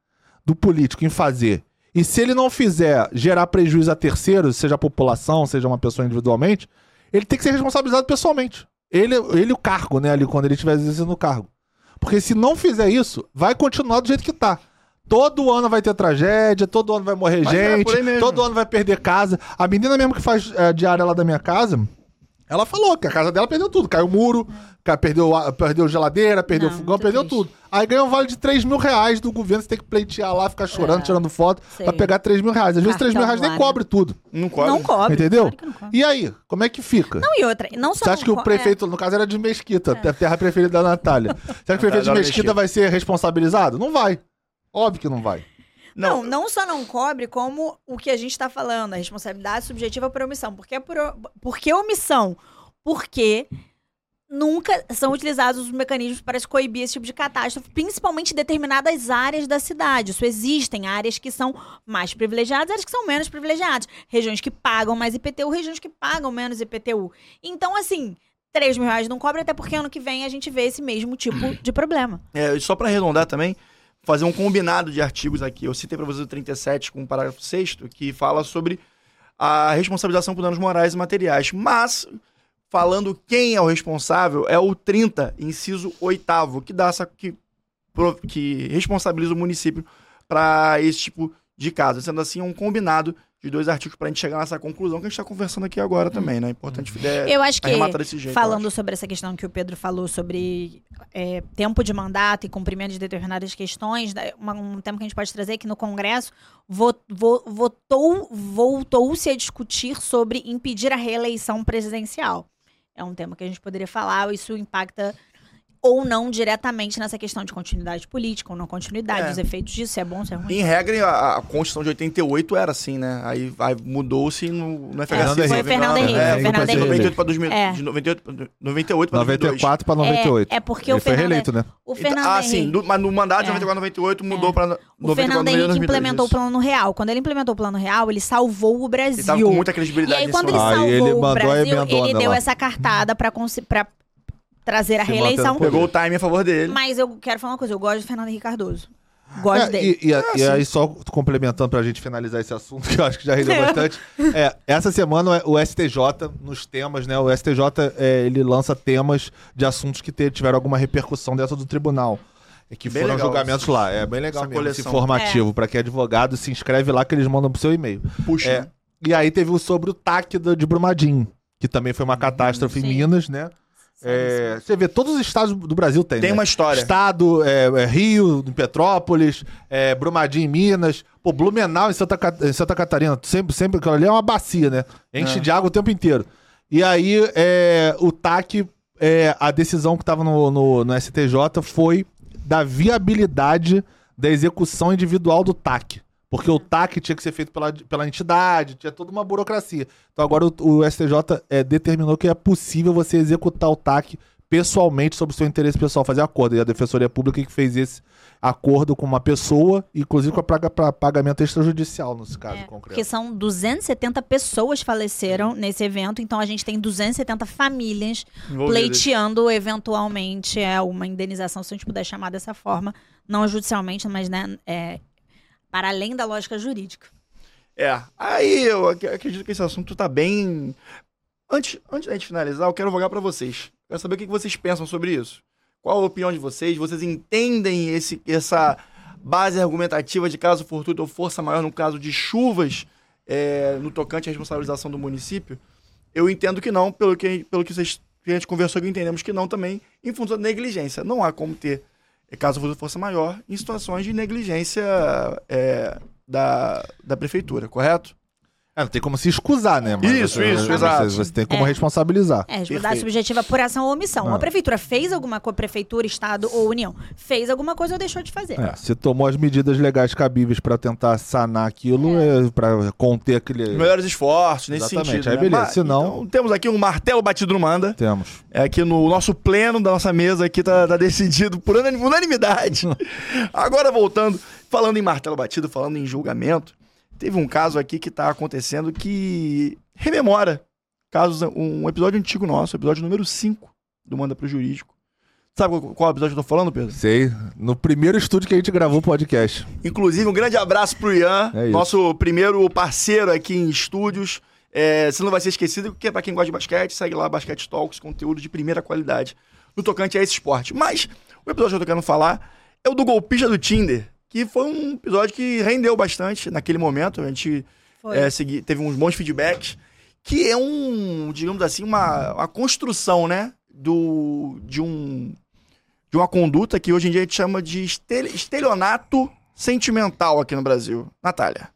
Speaker 2: do político em fazer, e se ele não fizer gerar prejuízo a terceiros, seja a população, seja uma pessoa individualmente, ele tem que ser responsabilizado pessoalmente. Ele, ele o cargo, né, ali, quando ele estiver exercendo o cargo. Porque se não fizer isso, vai continuar do jeito que tá. Todo ano vai ter tragédia, todo ano vai morrer
Speaker 1: Mas é
Speaker 2: gente,
Speaker 1: mesmo.
Speaker 2: todo ano vai perder casa. A menina mesmo que faz é, diária lá da minha casa, ela falou que a casa dela perdeu tudo. Caiu o muro, ca- perdeu, perdeu geladeira, perdeu
Speaker 3: Não,
Speaker 2: fogão,
Speaker 3: muito
Speaker 2: perdeu
Speaker 3: triste.
Speaker 2: tudo. Aí ganhou um vale de 3 mil reais do governo, você tem que pleitear lá, ficar chorando,
Speaker 3: É,
Speaker 2: tirando foto,
Speaker 3: sei.
Speaker 2: pra pegar 3 mil reais. Às vezes 3 mil
Speaker 3: Cartão
Speaker 2: reais nem cobre tudo.
Speaker 1: Não cobre.
Speaker 3: Não cobre.
Speaker 2: Entendeu?
Speaker 3: claro que não cobre.
Speaker 2: E aí, como é que fica?
Speaker 3: Não, e outra, não só
Speaker 2: Você acha
Speaker 3: não
Speaker 2: que o
Speaker 3: co-
Speaker 2: prefeito, no caso, era de Mesquita, a terra preferida da Natália. Você acha que o prefeito de Mesquita. vai ser responsabilizado? Não vai. Óbvio que não vai.
Speaker 3: Não, não só não cobre, como o que a gente tá falando, a responsabilidade subjetiva por omissão. Por que, por, por que omissão? Porque nunca são utilizados os mecanismos para se coibir esse tipo de catástrofe, principalmente em determinadas áreas da cidade. Isso existem áreas que são mais privilegiadas, áreas que são menos privilegiadas. Regiões que pagam mais IPTU, regiões que pagam menos IPTU. Então, assim, 3 mil reais não cobre, até porque ano que vem a gente vê esse mesmo tipo de problema.
Speaker 1: É, só pra arredondar também, fazer um combinado de artigos aqui. Eu citei pra vocês o 37 com o parágrafo 6 que fala sobre a responsabilização por danos morais e materiais. Mas, falando quem é o responsável, é o 30, inciso 8 que dá essa. que, que responsabiliza o município para esse tipo de caso. Sendo assim, é um combinado de dois artigos pra gente chegar nessa conclusão que a gente tá conversando aqui agora também, né? É importante é,
Speaker 3: Eu acho que,
Speaker 1: desse jeito.
Speaker 3: falando sobre essa questão que o Pedro falou sobre é, tempo de mandato e cumprimento de determinadas questões, né, um tema que a gente pode trazer é que no Congresso vo- vo- votou, voltou-se a discutir sobre impedir a reeleição presidencial. É um tema que a gente poderia falar, isso impacta ou não diretamente nessa questão de continuidade política ou não continuidade,
Speaker 1: É.
Speaker 3: os efeitos disso, se é bom, se é ruim.
Speaker 1: Em regra, a, a Constituição de 88 era assim, né? Aí, aí mudou-se no, no FHC.
Speaker 2: Fernando Henrique.
Speaker 3: Foi Fernando Henrique,
Speaker 1: É,
Speaker 3: foi
Speaker 1: foi
Speaker 3: Fernando
Speaker 1: de
Speaker 3: Henrique.
Speaker 1: 98 para 2000,
Speaker 3: É.
Speaker 1: de 98, 98 para 2002.
Speaker 2: 94 pra 98.
Speaker 3: É, é porque
Speaker 2: Ele
Speaker 3: o
Speaker 2: foi
Speaker 3: Fernando,
Speaker 2: reeleito, né?
Speaker 3: o
Speaker 1: Então,
Speaker 3: Fernando
Speaker 1: ah,
Speaker 3: Henrique...
Speaker 1: sim, do- mas no mandato de
Speaker 3: É.
Speaker 1: 94 98 mudou para
Speaker 3: O Fernando Henrique implementou o plano real. Quando ele implementou o plano real, ele salvou o Brasil.
Speaker 1: Ele tava com muita
Speaker 3: E
Speaker 1: credibilidade
Speaker 3: aí,
Speaker 1: nesse
Speaker 3: quando ele.
Speaker 2: Aí
Speaker 3: salvou
Speaker 2: ele
Speaker 3: o Brasil, ele deu
Speaker 2: lá.
Speaker 3: essa cartada pra trazer a
Speaker 2: Se
Speaker 3: reeleição.
Speaker 1: Pegou o time a favor dele.
Speaker 3: Mas eu quero falar uma coisa, eu gosto do Fernando Henrique Cardoso. Gosto
Speaker 2: É,
Speaker 3: dele.
Speaker 2: e, e-
Speaker 1: Ah,
Speaker 2: e
Speaker 1: sim.
Speaker 2: aí, só complementando pra gente finalizar esse assunto, que eu acho que já rendeu bastante. É, essa semana o STJ, nos temas, né? O STJ é, ele lança temas de assuntos que tiveram alguma repercussão dentro do tribunal. e Que
Speaker 1: Bem
Speaker 2: foram
Speaker 1: legal
Speaker 2: julgamentos
Speaker 1: essa-
Speaker 2: lá. É bem legal
Speaker 1: essa
Speaker 2: mesmo, esse informativo. Pra quem é advogado, se inscreve lá que eles mandam pro seu e-mail.
Speaker 1: Puxa.
Speaker 2: É, e aí teve o sobre o TAC de Brumadinho, que também foi uma catástrofe em
Speaker 3: Sim.
Speaker 2: Minas, né? É, você vê, todos os estados do Brasil tem.
Speaker 1: Tem
Speaker 2: né?
Speaker 1: uma história.
Speaker 2: Estado, é, é, Rio, em Petrópolis, é, Brumadinho em Minas, pô, Blumenau em Santa, em Santa Catarina. Sempre, sempre aquilo ali é uma bacia, né? Enche
Speaker 1: É.
Speaker 2: de água o tempo inteiro. E aí, é, o TAC, a decisão que estava no, no, no STJ foi da viabilidade da execução individual do TAC. Porque o TAC tinha que ser feito pela, pela entidade, tinha toda uma burocracia. Então agora o, o STJ é, determinou que é possível você executar o TAC pessoalmente sobre o seu interesse pessoal, fazer acordo. E a Defensoria Pública que fez esse acordo com uma pessoa, inclusive com a praga- pra pagamento extrajudicial, nesse caso
Speaker 3: É,
Speaker 2: concreto.
Speaker 3: porque são 270 pessoas faleceram nesse evento, então a gente tem 270 famílias pleiteando eventualmente é uma indenização, se a gente puder chamar dessa forma, não judicialmente, mas né, é, para além da lógica jurídica.
Speaker 1: É. Aí eu ac- acredito que esse assunto tá bem. Antes, antes da gente finalizar, eu quero vogar pra vocês. Quero saber o que que vocês pensam sobre isso. Qual a opinião de vocês? Vocês entendem esse, essa base argumentativa de caso fortuito ou força maior no caso de chuvas é, no tocante à responsabilização do município? Eu entendo que não, pelo que, pelo que, vocês, que a gente conversou aqui, entendemos que não também, em função da negligência. Não há como ter caso fortuito ou força maior em situações de negligência é, da, da prefeitura, correto?
Speaker 2: É, não tem como se excusar, né? Mas
Speaker 1: Isso,
Speaker 2: você,
Speaker 1: isso, exato.
Speaker 2: Você tem como
Speaker 3: É.
Speaker 2: responsabilizar.
Speaker 3: É, responsabilidade
Speaker 1: Perfeito.
Speaker 3: subjetiva por ação ou omissão.
Speaker 2: Ah.
Speaker 3: A prefeitura fez alguma coisa, prefeitura, estado ou união, fez alguma coisa ou deixou de fazer.
Speaker 2: É, se tomou as medidas legais cabíveis pra tentar sanar aquilo, é. para conter aquele.
Speaker 1: Os melhores esforços nesse
Speaker 2: Exatamente,
Speaker 1: sentido.
Speaker 2: aí
Speaker 1: né?
Speaker 2: beleza,
Speaker 1: Mas,
Speaker 2: senão-
Speaker 1: então, temos aqui um martelo batido no manda.
Speaker 2: Temos.
Speaker 1: É aqui no nosso pleno da nossa mesa aqui tá, tá decidido por unanim- unanimidade. Agora voltando, falando em martelo batido, falando em julgamento, teve um caso aqui que tá acontecendo que rememora casos, um episódio antigo nosso, episódio número 5 do Manda pro Jurídico. Sabe qual, episódio eu tô falando, Pedro?
Speaker 2: Sei. No primeiro estúdio que a gente gravou o podcast.
Speaker 1: Inclusive, um grande abraço pro Ian,
Speaker 2: É
Speaker 1: nosso primeiro parceiro aqui em estúdios. É, você não vai ser esquecido, porque pra quem gosta de basquete, segue lá Basquete Talks, conteúdo de primeira qualidade no tocante a esse esporte. Mas o episódio que eu tô querendo falar é o do golpista do Tinder, que foi um episódio que rendeu bastante naquele momento. A gente é, segui- teve uns bons feedbacks, que é um, digamos assim, uma, uma construção, né, do, de um de uma conduta que hoje em dia a gente chama de estel- estelionato sentimental aqui no Brasil. Natália.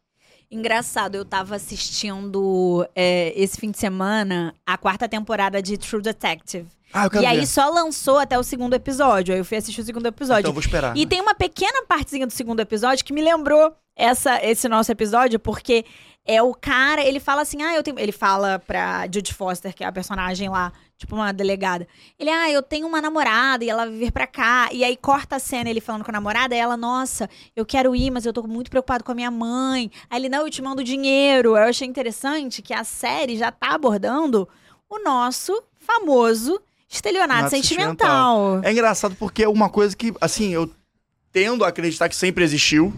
Speaker 3: Engraçado, eu tava assistindo é, esse fim de semana a quarta temporada de True Detective.
Speaker 1: Ah, eu
Speaker 3: E aí só lançou até o segundo episódio. Aí eu fui assistir o segundo episódio.
Speaker 1: Então eu vou esperar.
Speaker 3: E tem uma pequena partezinha do segundo episódio que me lembrou essa, esse nosso episódio, porque é o cara, ele fala assim, ah, eu tenho. Ele fala pra Judy Foster, que é a personagem lá, tipo uma delegada. Ele, ah, eu tenho uma namorada e ela vai vir pra cá. E aí corta a cena ele falando com a namorada, e ela, nossa, eu quero ir, mas eu tô muito preocupado com a minha mãe. Aí ele, não, eu te mando dinheiro. Eu achei interessante que a série já tá abordando o nosso famoso estelionato
Speaker 1: Nato
Speaker 3: sentimental.
Speaker 1: É engraçado porque é uma coisa que, assim, eu tendo a acreditar que sempre existiu,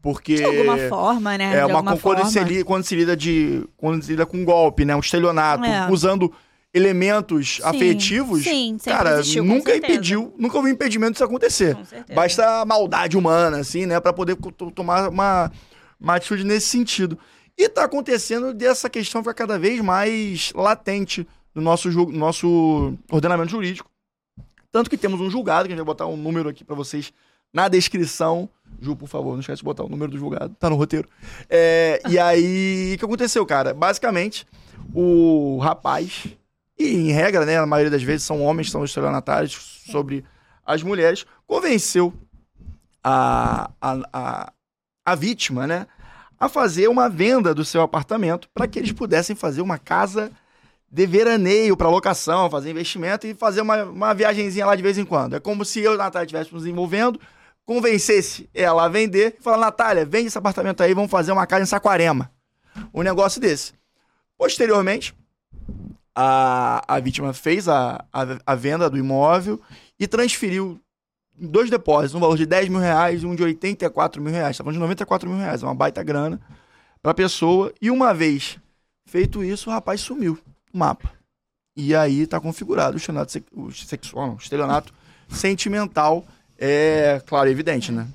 Speaker 1: porque...
Speaker 3: De alguma forma, né?
Speaker 1: É uma quando
Speaker 3: forma.
Speaker 1: se, lida, quando se lida de quando se lida com golpe, né, um estelionato,
Speaker 3: É.
Speaker 1: usando elementos
Speaker 3: Sim,
Speaker 1: afetivos.
Speaker 3: sim,
Speaker 1: cara,
Speaker 3: existiu,
Speaker 1: nunca impediu, nunca houve impedimento disso acontecer.
Speaker 3: Com certeza.
Speaker 1: Basta a maldade humana, assim, né? Pra poder tomar uma, uma atitude nesse sentido. E tá acontecendo dessa questão ficar cada vez mais latente no nosso, no nosso ordenamento jurídico. Tanto que temos um julgado, que a gente vai botar um número aqui pra vocês na descrição. Ju, por favor, não esquece de botar o número do julgado, tá no roteiro. É, e aí, o que aconteceu, cara? Basicamente, o rapaz, e em regra, né, a maioria das vezes são homens que são estelionatários sobre as mulheres, convenceu a, a, a, a vítima, né, a fazer uma venda do seu apartamento para que eles pudessem fazer uma casa de veraneio para locação, fazer investimento e fazer uma, uma viagenzinha lá de vez em quando. É como se eu e a Natália estivéssemos nos envolvendo, convencesse ela a vender e falar, Natália, vende esse apartamento aí, vamos fazer uma casa em Saquarema. Um negócio desse. Posteriormente, a, a vítima fez a, a, a venda do imóvel e transferiu dois depósitos, um valor de 10 mil reais e um de 84 mil reais. Tá falando de 94 mil reais, é uma baita grana pra pessoa. E uma vez feito isso, o rapaz sumiu mapa. E aí tá configurado o estelionato se- o sexual, não, o estelionato sentimental. É, claro, evidente, né?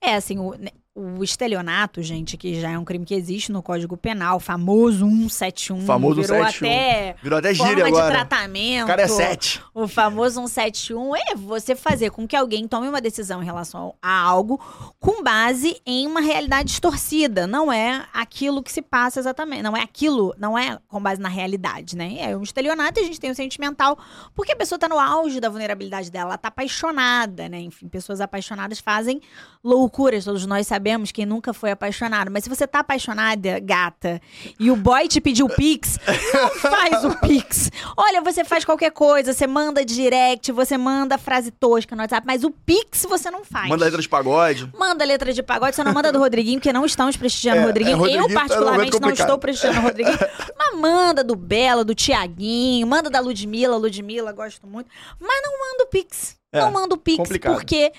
Speaker 3: É, assim, o, né, o estelionato, gente, que já é um crime que existe no Código Penal, famoso 171.
Speaker 1: Famoso
Speaker 3: virou
Speaker 1: 171.
Speaker 3: até
Speaker 1: Virou até
Speaker 3: forma
Speaker 1: gíria
Speaker 3: de
Speaker 1: agora.
Speaker 3: tratamento.
Speaker 1: O cara é 7.
Speaker 3: O famoso 171 é você fazer com que alguém tome uma decisão em relação a algo com base em uma realidade distorcida. Não é aquilo que se passa exatamente. Não é aquilo, não é com base na realidade, né? É um estelionato e a gente tem o sentimental, porque a pessoa tá no auge da vulnerabilidade dela, ela tá apaixonada, né? Enfim, pessoas apaixonadas fazem loucuras, todos nós sabemos, quem nunca foi apaixonado. Mas se você tá apaixonada, gata, e o boy te pediu pix, não faz o pix. Olha, você faz qualquer coisa, você manda direct, você manda frase tosca no WhatsApp, mas o pix você não faz.
Speaker 1: Manda letra de pagode.
Speaker 3: Manda letra de pagode, você não manda do Rodriguinho, porque não estamos prestigiando
Speaker 1: É,
Speaker 3: o Rodriguinho.
Speaker 1: é, Rodriguinho
Speaker 3: Eu,
Speaker 1: tá num
Speaker 3: particularmente, não estou prestigiando o Rodriguinho. Mas manda do Bela, do Tiaguinho, manda da Ludmilla, Ludmilla, gosto muito. Mas não manda o Pix.
Speaker 1: É,
Speaker 3: não manda o Pix,
Speaker 1: complicado.
Speaker 3: porque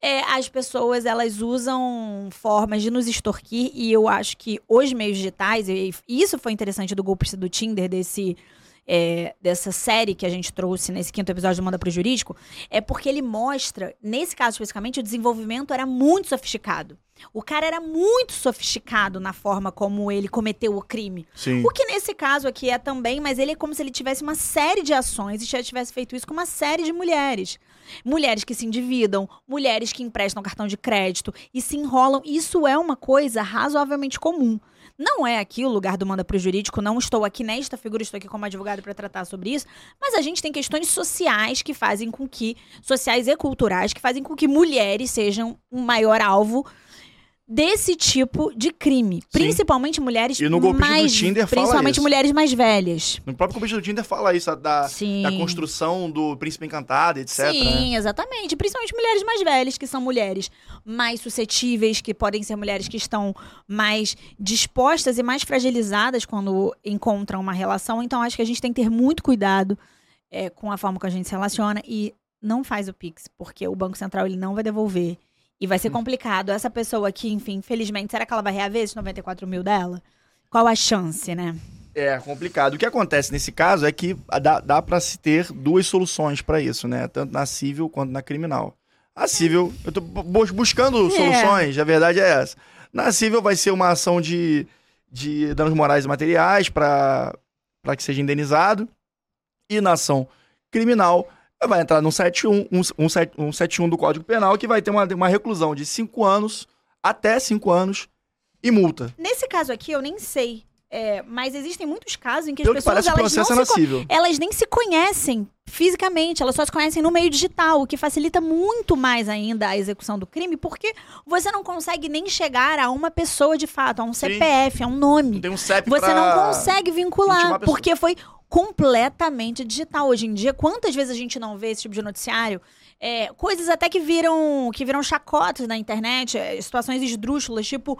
Speaker 3: é, as pessoas, elas usam formas de nos extorquir e eu acho que os meios digitais, e isso foi interessante do golpe do Tinder, desse... é, dessa série que a gente trouxe nesse quinto episódio do Manda pro Jurídico, é porque ele mostra, nesse caso especificamente, o desenvolvimento era muito sofisticado. O cara era muito sofisticado na forma como ele cometeu o crime.
Speaker 1: Sim.
Speaker 3: O que nesse caso aqui é também, mas ele é como se ele tivesse uma série de ações e já tivesse feito isso com uma série de mulheres. Mulheres que se endividam, mulheres que emprestam cartão de crédito e se enrolam. Isso é uma coisa razoavelmente comum. Não é aqui o lugar do manda pro jurídico, não estou aqui nesta figura, estou aqui como advogado para tratar sobre isso, mas a gente tem questões sociais que fazem com que, sociais e culturais, que fazem com que mulheres sejam um maior alvo desse tipo de crime. Principalmente mulheres
Speaker 1: E no golpista do
Speaker 3: mais.
Speaker 1: Tinder fala
Speaker 3: principalmente
Speaker 1: isso.
Speaker 3: mulheres mais velhas.
Speaker 1: No próprio competidor do Tinder fala isso, da,
Speaker 3: Sim.
Speaker 1: da construção do príncipe encantado, etc. né?
Speaker 3: Sim, exatamente. Principalmente mulheres mais velhas, que são mulheres mais suscetíveis, que podem ser mulheres que estão mais dispostas e mais fragilizadas quando encontram uma relação. Então, acho que a gente tem que ter muito cuidado é, com a forma que a gente se relaciona e não faz o Pix, porque o Banco Central ele não vai devolver. E vai ser complicado. Essa pessoa aqui, enfim, infelizmente, será que ela vai reaver esses 94 mil dela? Qual a chance, né?
Speaker 1: É complicado. O que acontece nesse caso é que dá, dá para se ter duas soluções para isso, né? Tanto na civil quanto na criminal. A civil, eu tô bu- buscando
Speaker 3: É.
Speaker 1: soluções, a verdade é essa. Na civil vai ser uma ação de, de danos morais e materiais para que seja indenizado. E na ação criminal vai entrar no 71, um, um, set- um 71 do Código Penal que vai ter uma, uma reclusão de 5 anos até 5 anos e multa.
Speaker 3: Nesse caso aqui, eu nem sei. É, mas existem muitos casos em que as
Speaker 1: Pelo que
Speaker 3: pessoas
Speaker 1: parece,
Speaker 3: elas não,
Speaker 1: é
Speaker 3: se
Speaker 1: civil.
Speaker 3: elas nem se conhecem fisicamente, elas só se conhecem no meio digital, o que facilita muito mais ainda a execução do crime, porque você não consegue nem chegar a uma pessoa de fato, a um
Speaker 1: Sim.
Speaker 3: CPF, a um nome.
Speaker 1: Tem um CEP
Speaker 3: Você
Speaker 1: pra
Speaker 3: não consegue vincular, porque foi completamente digital. Hoje em dia, quantas vezes a gente não vê esse tipo de noticiário? É, coisas até que viram que viram chacotas na internet, é, situações esdrúxulas, tipo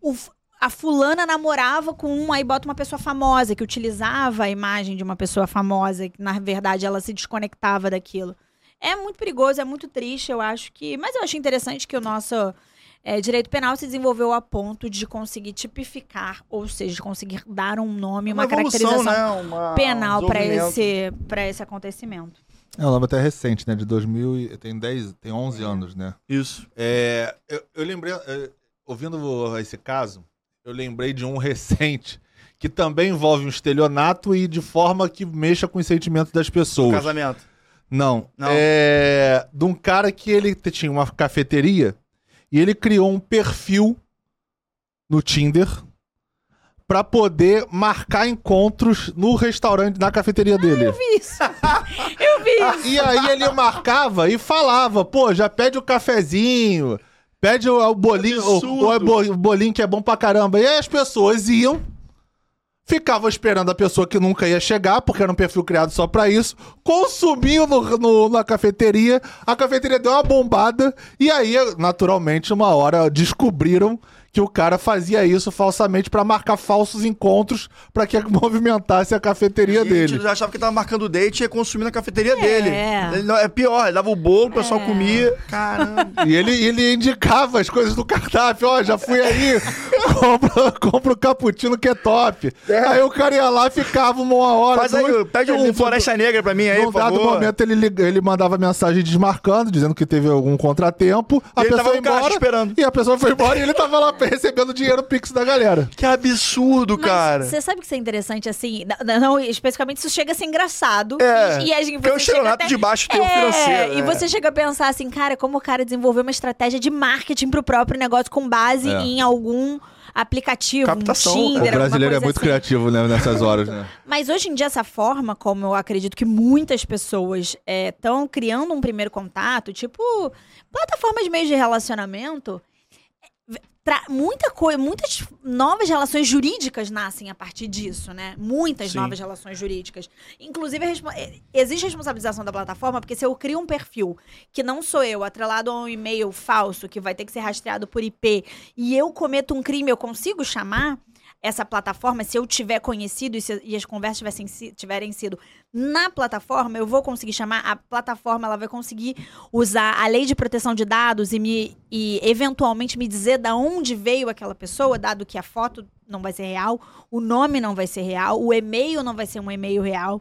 Speaker 3: o a fulana namorava com um, aí bota uma pessoa famosa que utilizava a imagem de uma pessoa famosa, que na verdade ela se desconectava daquilo. É muito perigoso, é muito triste, eu acho que. Mas eu acho interessante que o nosso é, direito penal se desenvolveu a ponto de conseguir tipificar, ou seja, de conseguir dar um nome, uma,
Speaker 1: evolução,
Speaker 3: caracterização
Speaker 1: né? Uma-
Speaker 3: penal
Speaker 1: um
Speaker 3: para esse, pra esse acontecimento.
Speaker 2: É um nome até recente, né? De 2000 e... Tem 10, tem 11 anos, né?
Speaker 1: Isso.
Speaker 2: É, eu, eu lembrei, é, ouvindo esse caso, eu lembrei de um recente que também envolve um estelionato e de forma que mexa com os sentimentos das
Speaker 1: O
Speaker 2: pessoas.
Speaker 1: casamento.
Speaker 2: Não.
Speaker 1: Não.
Speaker 2: É de um cara que ele tinha uma cafeteria e ele criou um perfil no Tinder pra poder marcar encontros no restaurante, na cafeteria dele.
Speaker 3: Isso! Eu vi isso!
Speaker 2: E aí ele marcava e falava, pô, já pede o cafezinho, pede o, o bolinho, o, o bolinho que é bom pra caramba. E aí as pessoas iam, ficavam esperando a pessoa que nunca ia chegar, porque era um perfil criado só pra isso, consumiam no, no- na cafeteria, a cafeteria deu uma bombada, e aí, naturalmente, uma hora descobriram que o cara fazia isso falsamente pra marcar falsos encontros pra que movimentasse a cafeteria
Speaker 1: Gente,
Speaker 2: dele.
Speaker 1: eu achava que tava marcando o date e ia consumir na cafeteria
Speaker 3: É.
Speaker 1: dele. Ele não- é pior, ele dava o bolo, o pessoal
Speaker 3: É.
Speaker 1: comia. Caramba.
Speaker 2: E ele, ele indicava as coisas do cardápio. Ó, já fui aí, compra, compra o cappuccino que é top. Aí o cara ia lá e ficava uma hora.
Speaker 1: Faz aí, pede um Floresta Negra pra mim aí,
Speaker 2: Num
Speaker 1: por
Speaker 2: dado
Speaker 1: favor.
Speaker 2: momento ele, ele mandava mensagem desmarcando, dizendo que teve algum contratempo. A
Speaker 1: Ele
Speaker 2: pessoa
Speaker 1: tava
Speaker 2: embora.
Speaker 1: esperando.
Speaker 2: E a pessoa foi embora e ele tava lá recebendo dinheiro Pix da galera.
Speaker 1: Que absurdo,
Speaker 3: Mas
Speaker 1: cara.
Speaker 3: Você sabe que isso é interessante, assim, não, não, especificamente isso chega a ser engraçado.
Speaker 1: É,
Speaker 3: E, e a gente,
Speaker 1: porque o
Speaker 3: você chega
Speaker 1: estelionato
Speaker 3: até-
Speaker 1: de baixo tem o
Speaker 3: É,
Speaker 1: financeiro,
Speaker 3: E
Speaker 1: né?
Speaker 3: você chega a pensar assim, cara, como o cara desenvolveu uma estratégia de marketing pro próprio negócio com base
Speaker 2: É.
Speaker 3: em algum aplicativo,
Speaker 1: Captação,
Speaker 3: um. Tinder,
Speaker 2: O brasileiro é muito
Speaker 3: assim.
Speaker 2: criativo né, nessas horas, né?
Speaker 3: Mas hoje em dia, essa forma, como eu acredito que muitas pessoas estão criando um primeiro contato, tipo plataformas de meios de relacionamento, muita coisa, muitas novas relações jurídicas nascem a partir disso, né? Muitas
Speaker 1: Sim.
Speaker 3: novas relações jurídicas. Inclusive, a respo- eh, existe responsabilização da plataforma, porque se eu crio um perfil que não sou eu, atrelado a um e-mail falso, que vai ter que ser rastreado por IP, e eu cometo um crime, eu consigo chamar essa plataforma, se eu tiver conhecido e, se- e as conversas tivessem, tiverem sido na plataforma, eu vou conseguir chamar, a plataforma ela vai conseguir usar a lei de proteção de dados e, me, e eventualmente me dizer da onde veio aquela pessoa, dado que a foto não vai ser real, o nome não vai ser real, o e-mail não vai ser um e-mail real.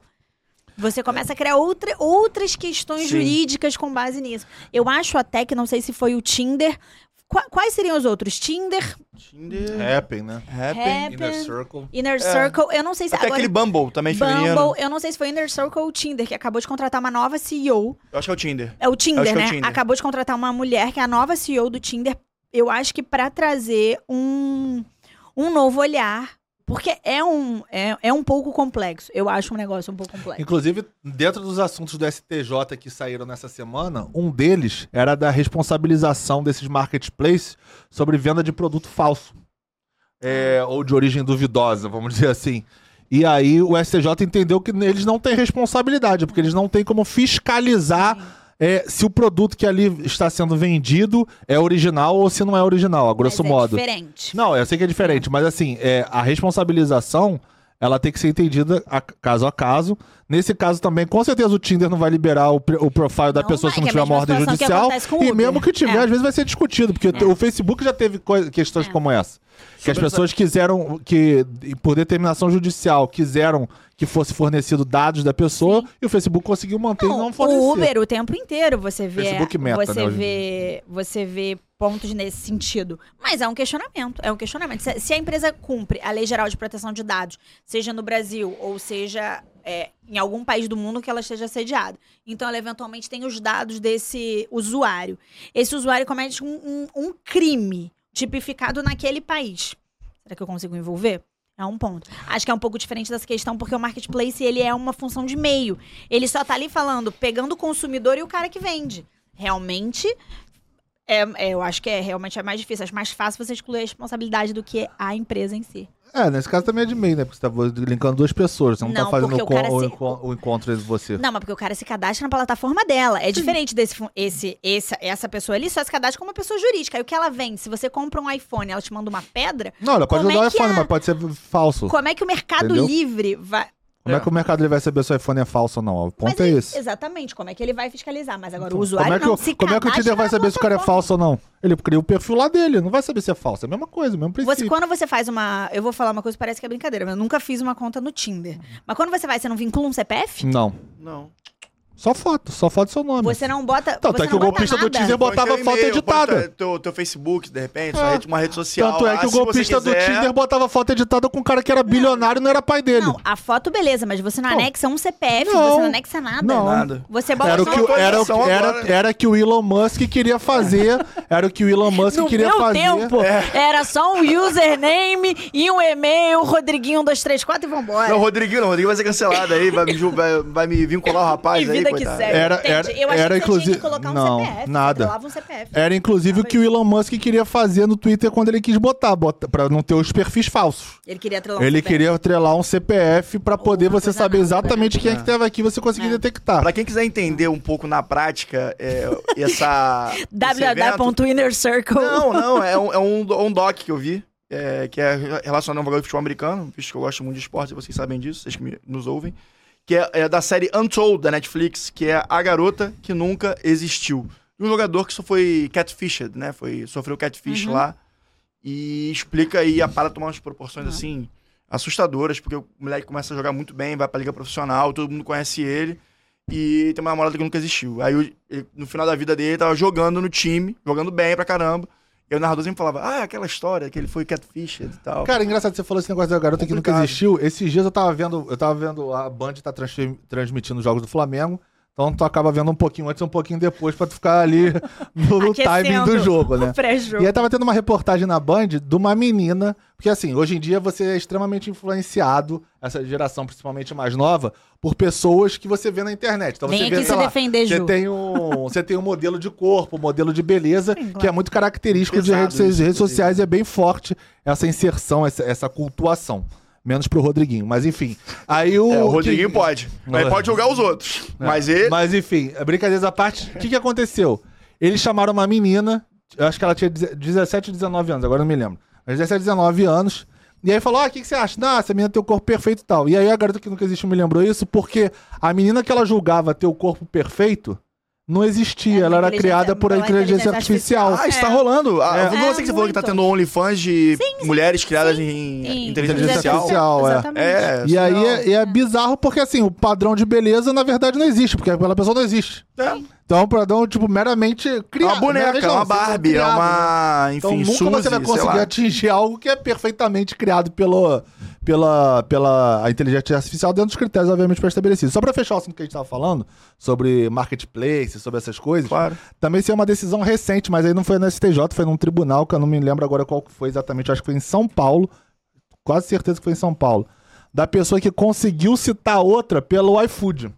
Speaker 3: Você começa a criar outra, outras questões
Speaker 1: Sim.
Speaker 3: jurídicas com base nisso. Eu acho até que, não sei se foi o Tinder. Qua- quais seriam os outros? Tinder,
Speaker 1: Tinder,
Speaker 2: Happn, né?
Speaker 1: Happn.
Speaker 3: Happn,
Speaker 2: Inner Circle.
Speaker 3: Inner Circle. Eu não sei se
Speaker 1: Até
Speaker 3: agora.
Speaker 1: aquele Bumble também feminino.
Speaker 3: Bumble, eu não sei se foi Inner Circle ou Tinder, que acabou de contratar uma nova CEO.
Speaker 1: Eu acho que é o Tinder.
Speaker 3: É o Tinder,
Speaker 1: Acho que é o
Speaker 3: né?
Speaker 1: Tinder.
Speaker 3: Acabou de contratar uma mulher que é a nova CEO do Tinder. Eu acho que pra trazer um, um novo olhar. Porque é um, é, é um pouco complexo. Eu acho um negócio um pouco complexo.
Speaker 2: Inclusive, dentro dos assuntos do STJ que saíram nessa semana, um deles era da responsabilização desses marketplaces sobre venda de produto falso. É, ou de origem duvidosa, vamos dizer assim. E aí o STJ entendeu que eles não têm responsabilidade, porque eles não têm como fiscalizar é, se o produto que ali está sendo vendido é original ou se não é original, a grosso
Speaker 3: Mas é
Speaker 2: modo.
Speaker 3: diferente.
Speaker 2: Não, eu sei que é diferente, mas assim, é, a responsabilização ela tem que ser entendida a- caso a caso. Nesse caso também, com certeza o Tinder não vai liberar o, o profile da
Speaker 3: Não
Speaker 2: pessoa
Speaker 3: vai,
Speaker 2: se não
Speaker 3: é
Speaker 2: tiver uma ordem judicial. E mesmo que tiver,
Speaker 3: É.
Speaker 2: às vezes vai ser discutido, porque
Speaker 3: É.
Speaker 2: o Facebook já teve questões
Speaker 3: É.
Speaker 2: como essa. Que as pessoas quiseram que, por determinação judicial, quiseram que fosse fornecido dados da pessoa e o Facebook conseguiu manter e não
Speaker 3: Não,
Speaker 2: fornecer.
Speaker 3: o Uber o tempo inteiro você vê,
Speaker 2: Facebook Meta,
Speaker 3: você
Speaker 2: né,
Speaker 3: vê, você vê pontos nesse sentido. Mas é um questionamento, é um questionamento. Se, se a empresa cumpre a Lei Geral de Proteção de Dados, seja no Brasil ou seja é, em algum país do mundo que ela esteja sediada, então ela eventualmente tem os dados desse usuário. Esse usuário comete um, um- um crime tipificado naquele país. Será que eu consigo envolver? É um ponto. Acho que é um pouco diferente dessa questão, porque o marketplace ele é uma função de meio. Ele só tá ali falando, pegando o consumidor e o cara que vende. Realmente, é, é, eu acho que é realmente é mais difícil. Acho mais fácil você excluir a responsabilidade do que a empresa em si.
Speaker 2: É, nesse caso também é de meio, né? Porque você tá linkando duas pessoas, você não, tá
Speaker 3: Não,
Speaker 2: fazendo
Speaker 3: porque
Speaker 2: o,
Speaker 3: o
Speaker 2: o
Speaker 3: se-
Speaker 2: enco- o encontro entre você.
Speaker 3: Não, mas porque o cara se cadastra na plataforma dela. É diferente desse esse, essa, essa pessoa ali, só se cadastra como uma pessoa jurídica. Aí o que ela vende? Se você compra um iPhone ela te manda uma pedra,
Speaker 2: Não, ela pode
Speaker 3: Como
Speaker 2: usar
Speaker 3: é
Speaker 2: o iPhone,
Speaker 3: a-
Speaker 2: mas pode ser falso.
Speaker 3: como é que o Mercado
Speaker 2: Entendeu?
Speaker 3: Livre vai.
Speaker 2: Como é que o mercado ele vai saber se o iPhone é falso ou não? O ponto
Speaker 3: Mas
Speaker 2: é
Speaker 3: ele-
Speaker 2: esse.
Speaker 3: Exatamente, como é que ele vai fiscalizar? Mas agora
Speaker 2: Então,
Speaker 3: o usuário
Speaker 2: como é que,
Speaker 3: não
Speaker 2: o-
Speaker 3: se
Speaker 2: como é que o Tinder vai saber se o cara é falso ou não? Ele cria o perfil lá dele, não vai saber se é falso. É a mesma coisa, o mesmo
Speaker 3: Você,
Speaker 2: princípio.
Speaker 3: quando você faz uma. Eu vou falar uma coisa que parece que é brincadeira, mas eu nunca fiz uma conta no Tinder. Mas quando você vai, você não vincula um CPF?
Speaker 2: Não.
Speaker 1: Não.
Speaker 2: Só foto, só foto seu nome.
Speaker 3: Você não bota.
Speaker 2: Tanto
Speaker 3: você
Speaker 2: é que
Speaker 3: não
Speaker 2: o golpista do. Tinder botava
Speaker 1: teu
Speaker 2: foto editada.
Speaker 1: Teu, teu Facebook, de repente, sua
Speaker 2: É.
Speaker 1: rede- uma rede social.
Speaker 2: Tanto é que o
Speaker 1: se você
Speaker 2: golpista do Tinder botava foto editada com um cara que era bilionário e não era pai dele.
Speaker 3: Não, a foto, beleza, mas você não
Speaker 2: Não.
Speaker 3: anexa um CPF,
Speaker 2: Não.
Speaker 3: você não anexa nada.
Speaker 2: Não.
Speaker 1: Nada.
Speaker 3: Você bota
Speaker 2: Era o, que, o- era, o que,
Speaker 1: atualização
Speaker 2: era,
Speaker 1: agora.
Speaker 2: era que o Elon Musk queria fazer. Era o que o Elon Musk
Speaker 3: No
Speaker 2: queria
Speaker 3: meu
Speaker 2: fazer.
Speaker 3: tempo, era só um username e um e-mail, Rodriguinho1, 234 e vambora.
Speaker 1: Não, Rodriguinho, não, Rodriguinho vai ser cancelado aí, vai me, vai, vai me vincular o rapaz aí.
Speaker 3: Que segue.
Speaker 2: Era- era-
Speaker 3: Eu achei
Speaker 2: era
Speaker 3: que você tinha
Speaker 2: inclusive-
Speaker 3: que colocar um
Speaker 2: não,
Speaker 3: CPF.
Speaker 2: nada.
Speaker 3: Um CPF.
Speaker 2: Era inclusive o que o Elon Musk queria fazer no Twitter quando ele quis botar, bota, pra não ter os perfis falsos.
Speaker 3: Ele queria atrelar um
Speaker 2: Ele
Speaker 3: CPF.
Speaker 2: queria atrelar um CPF pra poder você saber
Speaker 3: nada,
Speaker 2: exatamente quem é que teve aqui e você conseguir
Speaker 3: É.
Speaker 2: detectar.
Speaker 1: Pra quem quiser entender um pouco na prática, é, essa.
Speaker 3: www.innercircle.
Speaker 1: Não, não, é um, é um, um doc que eu vi, é, que é relacionado ao jogador de futebol americano, visto que eu gosto muito de esporte, vocês sabem disso, vocês que me- nos ouvem, que é, é da série Untold, da Netflix, que é A Garota que Nunca Existiu. De um jogador que só foi catfished, né? Foi, sofreu catfish
Speaker 3: Uhum.
Speaker 1: lá. E explica aí a para tomar umas proporções, assim, assustadoras, porque o moleque começa a jogar muito bem, vai pra liga profissional, todo mundo conhece ele. E tem uma namorada que nunca existiu. Aí, no final da vida dele, ele tava jogando no time, jogando bem pra caramba. E o narrador sempre falava, ah, aquela história que ele foi catfished e tal.
Speaker 2: Cara, engraçado, você falou esse negócio da garota que nunca
Speaker 1: Complicado.
Speaker 2: existiu. Esses dias eu tava vendo, eu tava vendo a Band tá transmitindo os jogos do Flamengo. Então tu acaba vendo um pouquinho antes e um pouquinho depois pra tu ficar ali no, timing do jogo, né?
Speaker 3: O pré-jogo.
Speaker 2: E aí tava tendo uma reportagem na Band de uma menina, porque assim, hoje em dia você é extremamente influenciado, essa geração principalmente mais nova, por pessoas que você vê na internet. Então
Speaker 3: Vem
Speaker 2: você
Speaker 3: aqui
Speaker 2: vê,
Speaker 3: se
Speaker 2: lá,
Speaker 3: defender,
Speaker 2: você
Speaker 3: Ju.
Speaker 2: tem um, você tem um modelo de corpo, um modelo de beleza, que é muito característico de
Speaker 1: Pesado
Speaker 2: redes,
Speaker 1: isso,
Speaker 2: redes sociais, e é bem forte essa inserção, essa, essa cultuação. Menos pro Rodriguinho, mas enfim. Aí o.
Speaker 1: É, o Rodriguinho
Speaker 2: que-
Speaker 1: pode. Ele pode julgar os outros. Mas ele.
Speaker 2: Mas enfim, brincadeiras à parte, o que, que aconteceu? Eles chamaram uma menina, eu acho que ela tinha 17, 19 anos, agora não me lembro. Mas 17, 19 anos. E aí falou: Ah, o que, que você acha? Não, essa menina tem o corpo perfeito e tal. E aí a garota que nunca existiu me lembrou isso, porque a menina que ela julgava ter o corpo perfeito não existia.
Speaker 3: É,
Speaker 2: ela era
Speaker 3: inteligência-
Speaker 2: criada por
Speaker 3: pela
Speaker 2: inteligência
Speaker 3: inteligência
Speaker 2: artificial.
Speaker 3: artificial.
Speaker 1: Ah, isso tá
Speaker 3: É.
Speaker 1: rolando. Ah,
Speaker 2: É.
Speaker 1: eu vi você que você falou que tá
Speaker 3: muito.
Speaker 1: tendo OnlyFans de mulheres criadas
Speaker 3: sim,
Speaker 1: em
Speaker 3: Sim,
Speaker 1: inteligência artificial.
Speaker 2: artificial, é.
Speaker 1: É,
Speaker 2: E aí é, é bizarro porque, assim, o padrão de beleza, na verdade, não existe, porque aquela pessoa não existe.
Speaker 1: É.
Speaker 2: Então é um padrão, tipo, meramente
Speaker 1: É
Speaker 2: criado.
Speaker 1: uma boneca, é
Speaker 2: não,
Speaker 1: uma Barbie, é
Speaker 2: criado, né?
Speaker 1: uma.
Speaker 2: Então
Speaker 1: Enfim,
Speaker 2: nunca você vai
Speaker 1: Suzy,
Speaker 2: conseguir atingir algo que é perfeitamente criado pelo, pela, pela a inteligência artificial dentro dos critérios, obviamente, pré-estabelecidos. Só pra fechar o assunto que a gente tava falando, sobre marketplace, sobre essas coisas,
Speaker 1: Claro.
Speaker 2: também isso é uma decisão recente, mas aí não foi no STJ, foi num tribunal, que eu não me lembro agora qual foi exatamente, acho que foi em São Paulo, quase certeza que foi em São Paulo, da pessoa que conseguiu citar outra pelo iFood.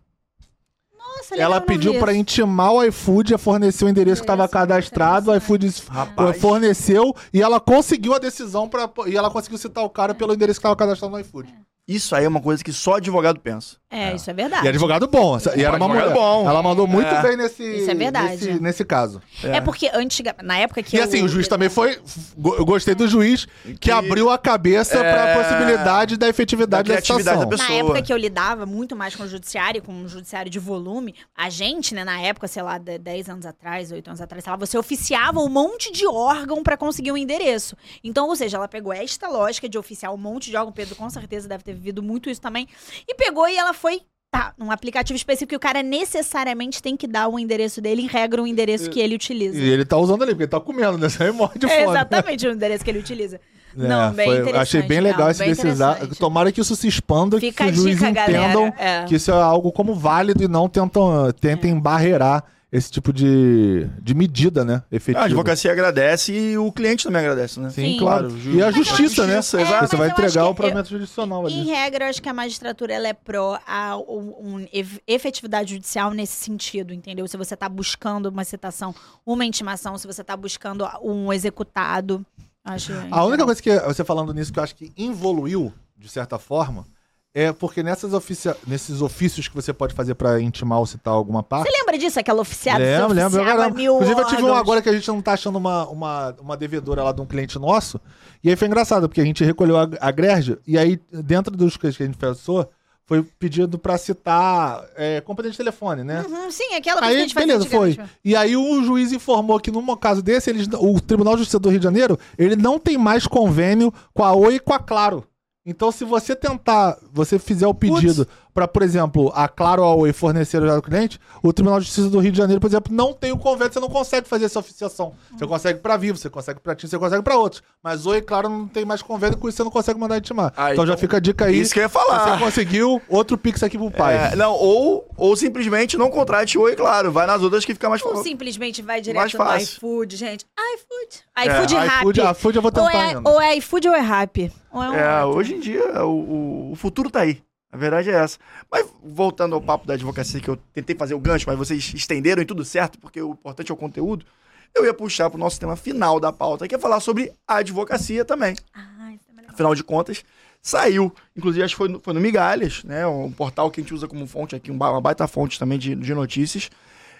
Speaker 3: Nossa, legal,
Speaker 2: Ela pediu
Speaker 3: isso.
Speaker 2: intimar o iFood a fornecer o endereço que estava cadastrado, o iFood
Speaker 1: Rapaz.
Speaker 2: forneceu e ela conseguiu a decisão para e ela conseguiu citar o cara pelo endereço que estava cadastrado no iFood.
Speaker 1: Isso aí é uma coisa que só advogado pensa.
Speaker 3: É, isso é
Speaker 2: E
Speaker 3: verdade.
Speaker 2: advogado bom, essa- e era uma
Speaker 1: Advogado
Speaker 2: mulher.
Speaker 1: bom.
Speaker 2: Ela mandou muito
Speaker 1: É.
Speaker 2: bem nesse
Speaker 3: Isso é verdade.
Speaker 2: nesse, nesse caso.
Speaker 3: É. porque antiga, na época que
Speaker 2: E
Speaker 3: eu-
Speaker 2: assim, o juiz também foi. go- Eu gostei do juiz que,
Speaker 1: Que-
Speaker 2: abriu a cabeça
Speaker 1: É.
Speaker 2: pra possibilidade da efetividade
Speaker 1: Da
Speaker 2: da,
Speaker 1: criatividade
Speaker 2: situação.
Speaker 1: da
Speaker 3: Na
Speaker 1: pessoa.
Speaker 3: época que eu lidava muito mais com o judiciário, com o judiciário de volume, a gente, né, na época, sei lá, de- 10 anos atrás, 8 anos atrás, sei lá, você oficiava um monte de órgão pra conseguir um endereço. Então, ou seja, ela pegou esta lógica de oficiar um monte de órgão, Pedro com certeza deve ter vivido muito isso também, e pegou e ela foi. Tá, num aplicativo específico que o cara necessariamente tem que dar o endereço dele, em regra, o endereço que ele utiliza.
Speaker 2: E ele tá usando ali, porque ele tá comendo, né? Você aí morre de
Speaker 3: É
Speaker 2: fome.
Speaker 3: exatamente o endereço que ele utiliza.
Speaker 2: É,
Speaker 3: Não, bem
Speaker 2: foi-
Speaker 3: interessante.
Speaker 2: Achei bem legal
Speaker 3: não,
Speaker 2: esse
Speaker 3: interessante.
Speaker 2: Tomara que isso se expanda,
Speaker 3: Fica
Speaker 2: que os juízes entendam.
Speaker 3: É.
Speaker 2: que isso é algo como válido e não tentam, tentem barreirar esse tipo de, de medida, né? Efetiva.
Speaker 1: A advocacia agradece e o cliente também agradece, né?
Speaker 2: Sim,
Speaker 3: Sim.
Speaker 2: claro.
Speaker 1: Ju-
Speaker 2: E a justiça,
Speaker 1: a
Speaker 2: né?
Speaker 1: justiça, exato.
Speaker 2: Você vai entregar o provimento judicial ali.
Speaker 3: Em regra, eu acho que a magistratura ela é pró a um, um efetividade judicial nesse sentido, entendeu? Se você tá buscando uma citação, uma intimação, se você tá buscando um executado. Acho,
Speaker 2: A única coisa que você falando nisso que eu acho que evoluiu, de certa forma, é porque nessas oficia- nesses ofícios que você pode fazer pra intimar ou citar alguma parte.
Speaker 3: Você lembra disso? Aquela oficiada que
Speaker 2: Lembro, lembro.
Speaker 3: mil
Speaker 2: Inclusive, eu tive um agora que a gente não tá achando uma, uma, uma devedora lá de um cliente nosso. E aí foi engraçado, porque a gente recolheu a, a Grerge, e aí, dentro dos que a gente pensou, foi pedido pra citar é, de telefone, né?
Speaker 3: Uhum, sim, aquela coisa que a
Speaker 2: Aí,
Speaker 3: gente
Speaker 2: beleza, foi. E aí o juiz informou que num caso desse, eles, o Tribunal de Justiça do Rio de Janeiro, ele não tem mais convênio com a Oi e com a Claro. Então, se você tentar, você fizer o pedido pra, por exemplo, a Claro ou a Oi fornecer o do cliente, o Tribunal de Justiça do Rio de Janeiro, por exemplo, não tem o convênio, você não consegue fazer essa oficiação. Você consegue pra Vivo, você consegue pra Tim, você consegue pra outros. Mas Oi e Claro não tem mais convênio, com isso você não consegue mandar intimar.
Speaker 1: Ah,
Speaker 2: então, já
Speaker 1: então,
Speaker 2: fica a dica aí.
Speaker 1: Isso que eu ia
Speaker 2: Você
Speaker 1: falar.
Speaker 2: conseguiu outro Pix aqui pro pai.
Speaker 1: É, não, ou, ou simplesmente não contrate Oi, claro. Vai nas outras que fica mais
Speaker 3: Ou
Speaker 1: fácil.
Speaker 3: simplesmente vai
Speaker 1: Mais
Speaker 3: direto no
Speaker 1: fácil.
Speaker 3: iFood, gente. iFood.
Speaker 1: É,
Speaker 3: iFood
Speaker 2: iFood,
Speaker 3: Rappi.
Speaker 2: iFood eu vou
Speaker 3: Ou
Speaker 2: tentar
Speaker 3: é,
Speaker 2: ainda.
Speaker 3: ou é iFood ou é Rappi. Ou é um
Speaker 1: É, hoje em dia, o, o- o futuro tá aí. A verdade é essa. Mas voltando ao papo da advocacia, que eu tentei fazer o gancho, mas vocês estenderam e tudo certo, porque o importante é o conteúdo. Eu ia puxar pro nosso tema final da pauta, que é falar sobre a advocacia também.
Speaker 3: Ah, isso é.
Speaker 1: Afinal de contas, saiu. Inclusive, acho que foi no, foi no Migalhas, né? Um portal que a gente usa como fonte aqui, um uma baita fonte também de, de notícias.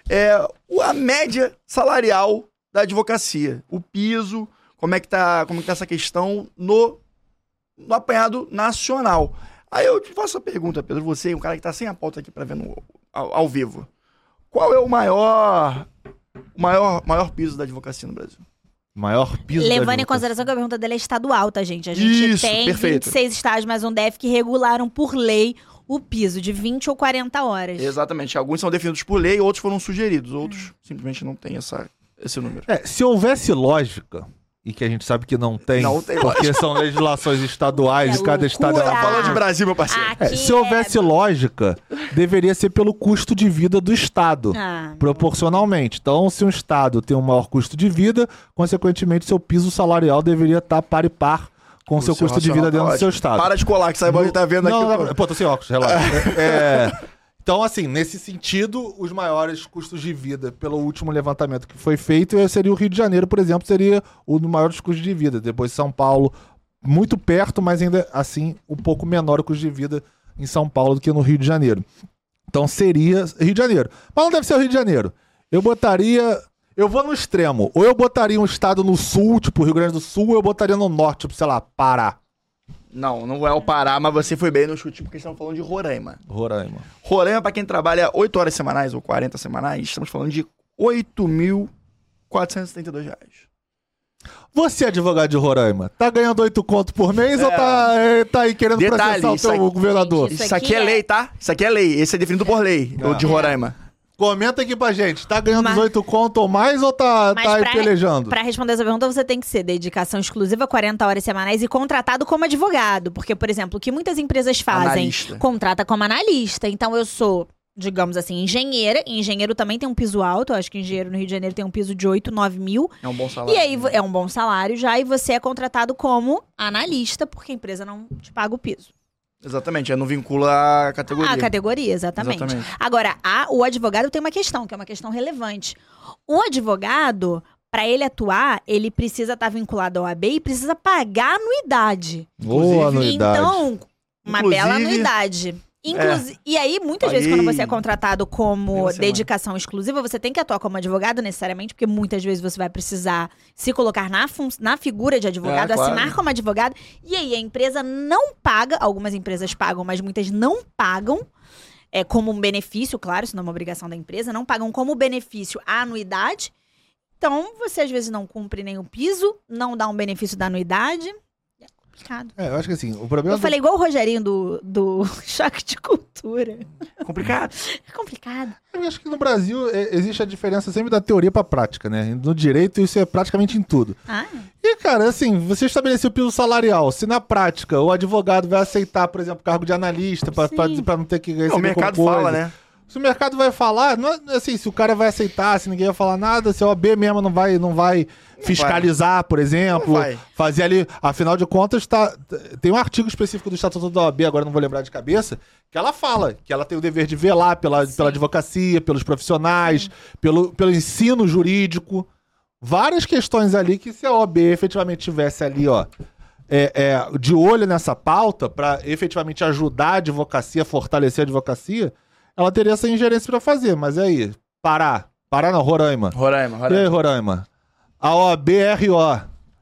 Speaker 1: É o- a média salarial da advocacia. O piso, como é que tá, como é que tá essa questão no, no apanhado nacional. Aí eu te faço a pergunta, Pedro, você, um cara que tá sem a pauta aqui pra ver no, ao, ao vivo. Qual é o maior, o maior, maior piso da advocacia no Brasil?
Speaker 2: Maior piso da
Speaker 3: Levando em consideração que a pergunta dele é estadual, tá, gente? A gente
Speaker 1: Isso,
Speaker 3: tem
Speaker 1: perfeito.
Speaker 3: 26 estados, mas um DF que regularam por lei o piso de 20 ou 40 horas.
Speaker 1: Exatamente. Alguns são definidos por lei, outros foram sugeridos, outros simplesmente não têm essa, esse número.
Speaker 2: É, se houvesse lógica, e que a gente sabe que não tem,
Speaker 1: Não tem
Speaker 2: porque são legislações estaduais
Speaker 3: É
Speaker 2: e cada estado é
Speaker 3: loucura.
Speaker 2: uma
Speaker 1: Falando de Brasil, meu parceiro.
Speaker 2: É,
Speaker 3: Aqui
Speaker 2: se houvesse lógica, deveria ser pelo custo de vida do Estado.
Speaker 3: Ah,
Speaker 2: Proporcionalmente. Então, se um Estado tem um maior custo de vida, consequentemente, seu piso salarial deveria estar par e par com o seu custo de vida
Speaker 1: tá
Speaker 2: dentro do seu. Estado.
Speaker 1: Para de colar, que saiba que tá vendo
Speaker 2: não,
Speaker 1: aqui.
Speaker 2: não,
Speaker 1: pô.
Speaker 2: pô, tô sem óculos, relaxa. É, então, assim, nesse sentido, os maiores custos de vida, pelo último levantamento que foi feito, eh, seria o Rio de Janeiro, por exemplo, seria o dos maiores custos de vida. Depois São Paulo, muito perto, mas ainda assim, um pouco menor o custo de vida em São Paulo do que no Rio de Janeiro. Então seria Rio de Janeiro. Mas não deve ser o Rio de Janeiro. Eu botaria. Eu vou no extremo. Ou eu botaria um estado no sul, tipo Rio Grande do Sul, ou eu botaria no norte, tipo, sei lá, Pará.
Speaker 1: Não, não é o Pará, mas você foi bem no chute, porque estamos falando de Roraima.
Speaker 2: Roraima.
Speaker 1: Roraima, pra quem trabalha 8 horas semanais ou 40 semanais, estamos falando de 8.472 reais.
Speaker 2: Você, advogado de Roraima, tá ganhando 8 conto por mês
Speaker 1: É.
Speaker 2: ou tá, eh, tá aí querendo
Speaker 1: Detalhe,
Speaker 2: processar o teu
Speaker 1: aqui-
Speaker 2: governador?
Speaker 3: Gente,
Speaker 1: Isso,
Speaker 3: Isso
Speaker 1: aqui, é
Speaker 3: é-
Speaker 1: lei, tá? Isso aqui é lei. Esse é definido por lei, o de Roraima.
Speaker 2: Comenta aqui pra gente, tá ganhando
Speaker 3: Mas-
Speaker 2: os 8 conto ou mais ou tá,
Speaker 3: Mas
Speaker 2: tá
Speaker 3: pra-
Speaker 2: pelejando?
Speaker 3: Pra responder essa pergunta, você tem que ser dedicação exclusiva, 40 horas semanais e contratado como advogado. Porque, por exemplo, o que muitas empresas fazem,
Speaker 1: Analista.
Speaker 3: contrata como analista. Então, eu sou, digamos assim, engenheira. E engenheiro também tem um piso alto. Eu acho que engenheiro no Rio de Janeiro tem um piso de 8, 9 mil.
Speaker 1: É um bom salário.
Speaker 3: E aí, vo- é um bom salário já. E você é contratado como analista, porque a empresa não te paga o piso.
Speaker 1: Exatamente, é, não vincula a categoria.
Speaker 3: A categoria, exatamente.
Speaker 1: Exatamente.
Speaker 3: Agora, a- o advogado tem uma questão, que é uma questão relevante. O advogado, para ele atuar, ele precisa estar vinculado ao AB e precisa pagar anuidade.
Speaker 2: Boa anuidade.
Speaker 3: Então, uma
Speaker 1: Inclusive-
Speaker 3: bela anuidade. Inclusi E aí, muitas vezes, quando você é contratado como dedicação exclusiva, você tem que atuar como advogado necessariamente, porque muitas vezes você vai precisar se colocar na, fun- na figura de advogado,
Speaker 1: É, claro.
Speaker 3: assinar como advogado. E aí, a empresa não paga, algumas empresas pagam, mas muitas não pagam. É, como um benefício, claro, isso não é uma obrigação da empresa, não pagam como benefício a anuidade. Então, você às vezes não cumpre nenhum piso, não dá um benefício da anuidade. É complicado.
Speaker 2: É, eu acho que assim, o problema
Speaker 3: Eu
Speaker 2: do-
Speaker 3: falei igual o Rogerinho do, do Choque de Cultura.
Speaker 1: É complicado.
Speaker 3: É complicado.
Speaker 2: Eu acho que no Brasil é, existe a diferença sempre da teoria pra prática, né? No direito isso é praticamente em tudo.
Speaker 3: Ah,
Speaker 2: E, cara, assim, você estabeleceu o piso salarial. Se na prática o advogado vai aceitar, por exemplo, cargo de analista pra, pra, pra não ter que receber
Speaker 1: o mercado
Speaker 2: com coisa.
Speaker 1: fala, né?
Speaker 2: Se o mercado vai falar, não é- assim, se o cara vai aceitar, se ninguém vai falar nada, se a OAB mesmo não vai, não vai fiscalizar, por exemplo,
Speaker 1: Não vai.
Speaker 2: fazer ali, afinal de contas, tá, tem um artigo específico do Estatuto da OAB, agora não vou lembrar de cabeça, que ela fala que ela tem o dever de velar pela,
Speaker 3: Sim.
Speaker 2: pela advocacia, pelos profissionais, pelo, pelo ensino jurídico, várias questões ali que se a OAB efetivamente tivesse ali, ó, é, é, de olho nessa pauta para efetivamente ajudar a advocacia, fortalecer a advocacia, ela teria essa ingerência para fazer. Mas aí, Pará, Pará não, Roraima.
Speaker 1: Roraima,
Speaker 2: E aí,
Speaker 1: Roraima.
Speaker 2: Roraima? A OAB-RO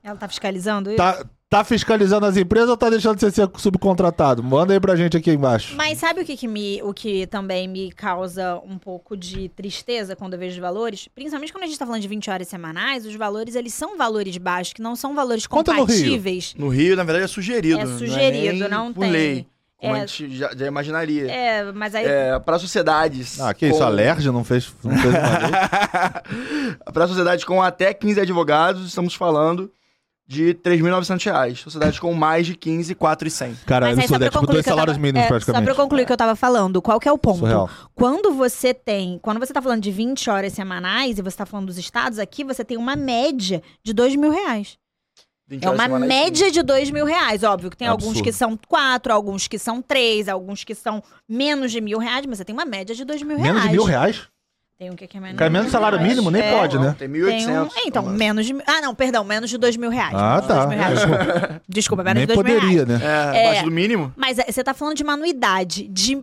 Speaker 3: ela tá fiscalizando isso?
Speaker 2: tá, tá fiscalizando as empresas ou tá deixando de ser subcontratado? Manda aí pra gente aqui embaixo.
Speaker 3: Mas sabe o que, que me, o que também me causa um pouco de tristeza quando eu vejo os valores? Principalmente quando a gente tá falando de 20 horas semanais, os valores, eles são valores baixos, que não são valores
Speaker 2: Conta no Rio.
Speaker 3: compatíveis.
Speaker 1: No Rio, na verdade, é sugerido.
Speaker 3: É
Speaker 1: não
Speaker 3: sugerido,
Speaker 1: nem
Speaker 3: não
Speaker 1: por
Speaker 3: tem.
Speaker 1: lei, como
Speaker 3: É.
Speaker 1: a gente já, já imaginaria.
Speaker 3: É, mas aí...
Speaker 1: É, para sociedades.
Speaker 2: Ah, que isso,
Speaker 1: com-
Speaker 2: a Lerge não fez, não fez
Speaker 1: para sociedades com até 15 advogados, estamos falando de 3.900 reais. Sociedades com mais de 15, 4,100.
Speaker 2: Caralho,
Speaker 3: Mas aí,
Speaker 2: isso
Speaker 3: só
Speaker 2: é tipo dois
Speaker 3: que eu
Speaker 2: salários
Speaker 3: tava-
Speaker 2: mínimos
Speaker 3: é, Só
Speaker 2: praticamente.
Speaker 3: pra concluir o que eu tava falando, qual que é o ponto?
Speaker 2: Surreal.
Speaker 3: Quando você tem, quando você tá falando de 20 horas semanais e você tá falando dos estados, aqui você tem uma média de 2 mil reais.
Speaker 1: 20
Speaker 3: É uma média de dois mil reais. Óbvio que tem alguns
Speaker 2: Absurdo.
Speaker 3: que são quatro, alguns que são três, alguns que são menos de mil reais, mas você tem uma média de dois mil reais.
Speaker 2: Menos de mil reais?
Speaker 3: Tem um que é menos
Speaker 2: Cai menos
Speaker 3: mil
Speaker 2: salário
Speaker 3: reais.
Speaker 2: mínimo? Nem
Speaker 3: É.
Speaker 2: pode, né?
Speaker 1: Tem 1.800.
Speaker 3: um, então, menos de. Ah, não, perdão, menos de dois mil reais.
Speaker 2: Ah, tá.
Speaker 3: mil reais. Desculpa, menos
Speaker 2: Nem
Speaker 3: de dois mil
Speaker 2: poderia,
Speaker 3: reais.
Speaker 2: né?
Speaker 1: É,
Speaker 3: É.
Speaker 1: abaixo do mínimo.
Speaker 3: Mas é, você tá falando de uma anuidade de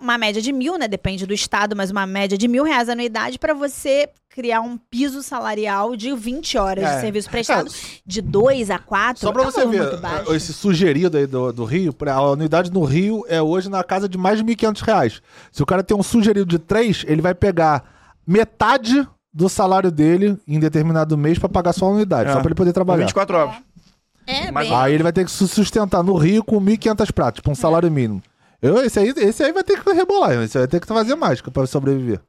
Speaker 3: uma média de mil, né? Depende do estado, mas uma média de mil reais a anuidade pra você criar um piso salarial de 20 horas
Speaker 1: É.
Speaker 3: de serviço prestado. De 2 a 4
Speaker 2: Só pra
Speaker 3: é um
Speaker 2: você ver,
Speaker 3: muito baixo.
Speaker 2: esse sugerido aí do, do Rio, a unidade no Rio é hoje na casa de mais de 1.500 reais. Se o cara tem um sugerido de 3, ele vai pegar metade do salário dele em determinado mês pra pagar só a unidade,
Speaker 1: É.
Speaker 2: só pra ele poder trabalhar.
Speaker 1: 24 horas.
Speaker 3: É,
Speaker 1: Mas-
Speaker 3: bem.
Speaker 2: Aí ele vai ter que se sustentar no Rio com 1.500 pratos, com um salário mínimo. Eu, esse, aí, esse aí vai ter que rebolar, esse aí vai ter que fazer mágica pra sobreviver.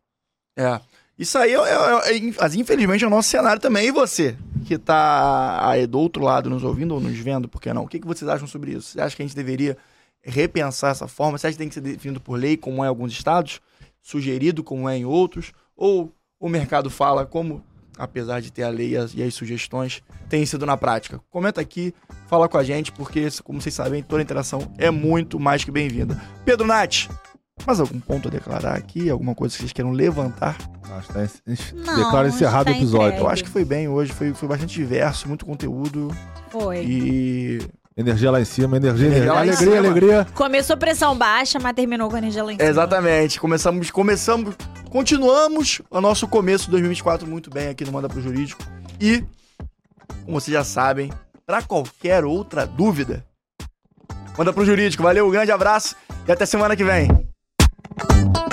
Speaker 1: É. Isso aí, é, é- é- infelizmente, é o nosso cenário também. E você, que tá aí do outro lado nos ouvindo ou nos vendo, por que não? O que, que vocês acham sobre isso? Você acha que a gente deveria repensar essa forma? Você acha que tem que ser definido por lei, como é em alguns estados? Sugerido, como é em outros? Ou o mercado fala como, apesar de ter a lei e as, e as sugestões, tem sido na prática? Comenta aqui, fala com a gente, porque, como vocês sabem, toda interação é muito mais que bem-vinda. Pedro Nath, mais algum ponto a declarar aqui? Alguma coisa que vocês queiram levantar?
Speaker 2: Acho que tá declara encerrado
Speaker 3: está
Speaker 2: o episódio.
Speaker 3: entregue.
Speaker 1: Eu acho que foi bem hoje, foi, foi bastante diverso, muito conteúdo
Speaker 3: Foi.
Speaker 1: e
Speaker 2: Energia lá em cima, energia,
Speaker 1: Energia
Speaker 2: energia
Speaker 1: lá em
Speaker 2: alegria,
Speaker 1: cima.
Speaker 2: alegria.
Speaker 3: Começou pressão baixa, mas terminou com energia lá em cima.
Speaker 1: exatamente, começamos, começamos, continuamos o nosso começo de 2024 muito bem aqui no Manda pro Jurídico e como vocês já sabem, para qualquer outra dúvida, manda pro Jurídico. Valeu, um grande abraço e até semana que vem. Bye.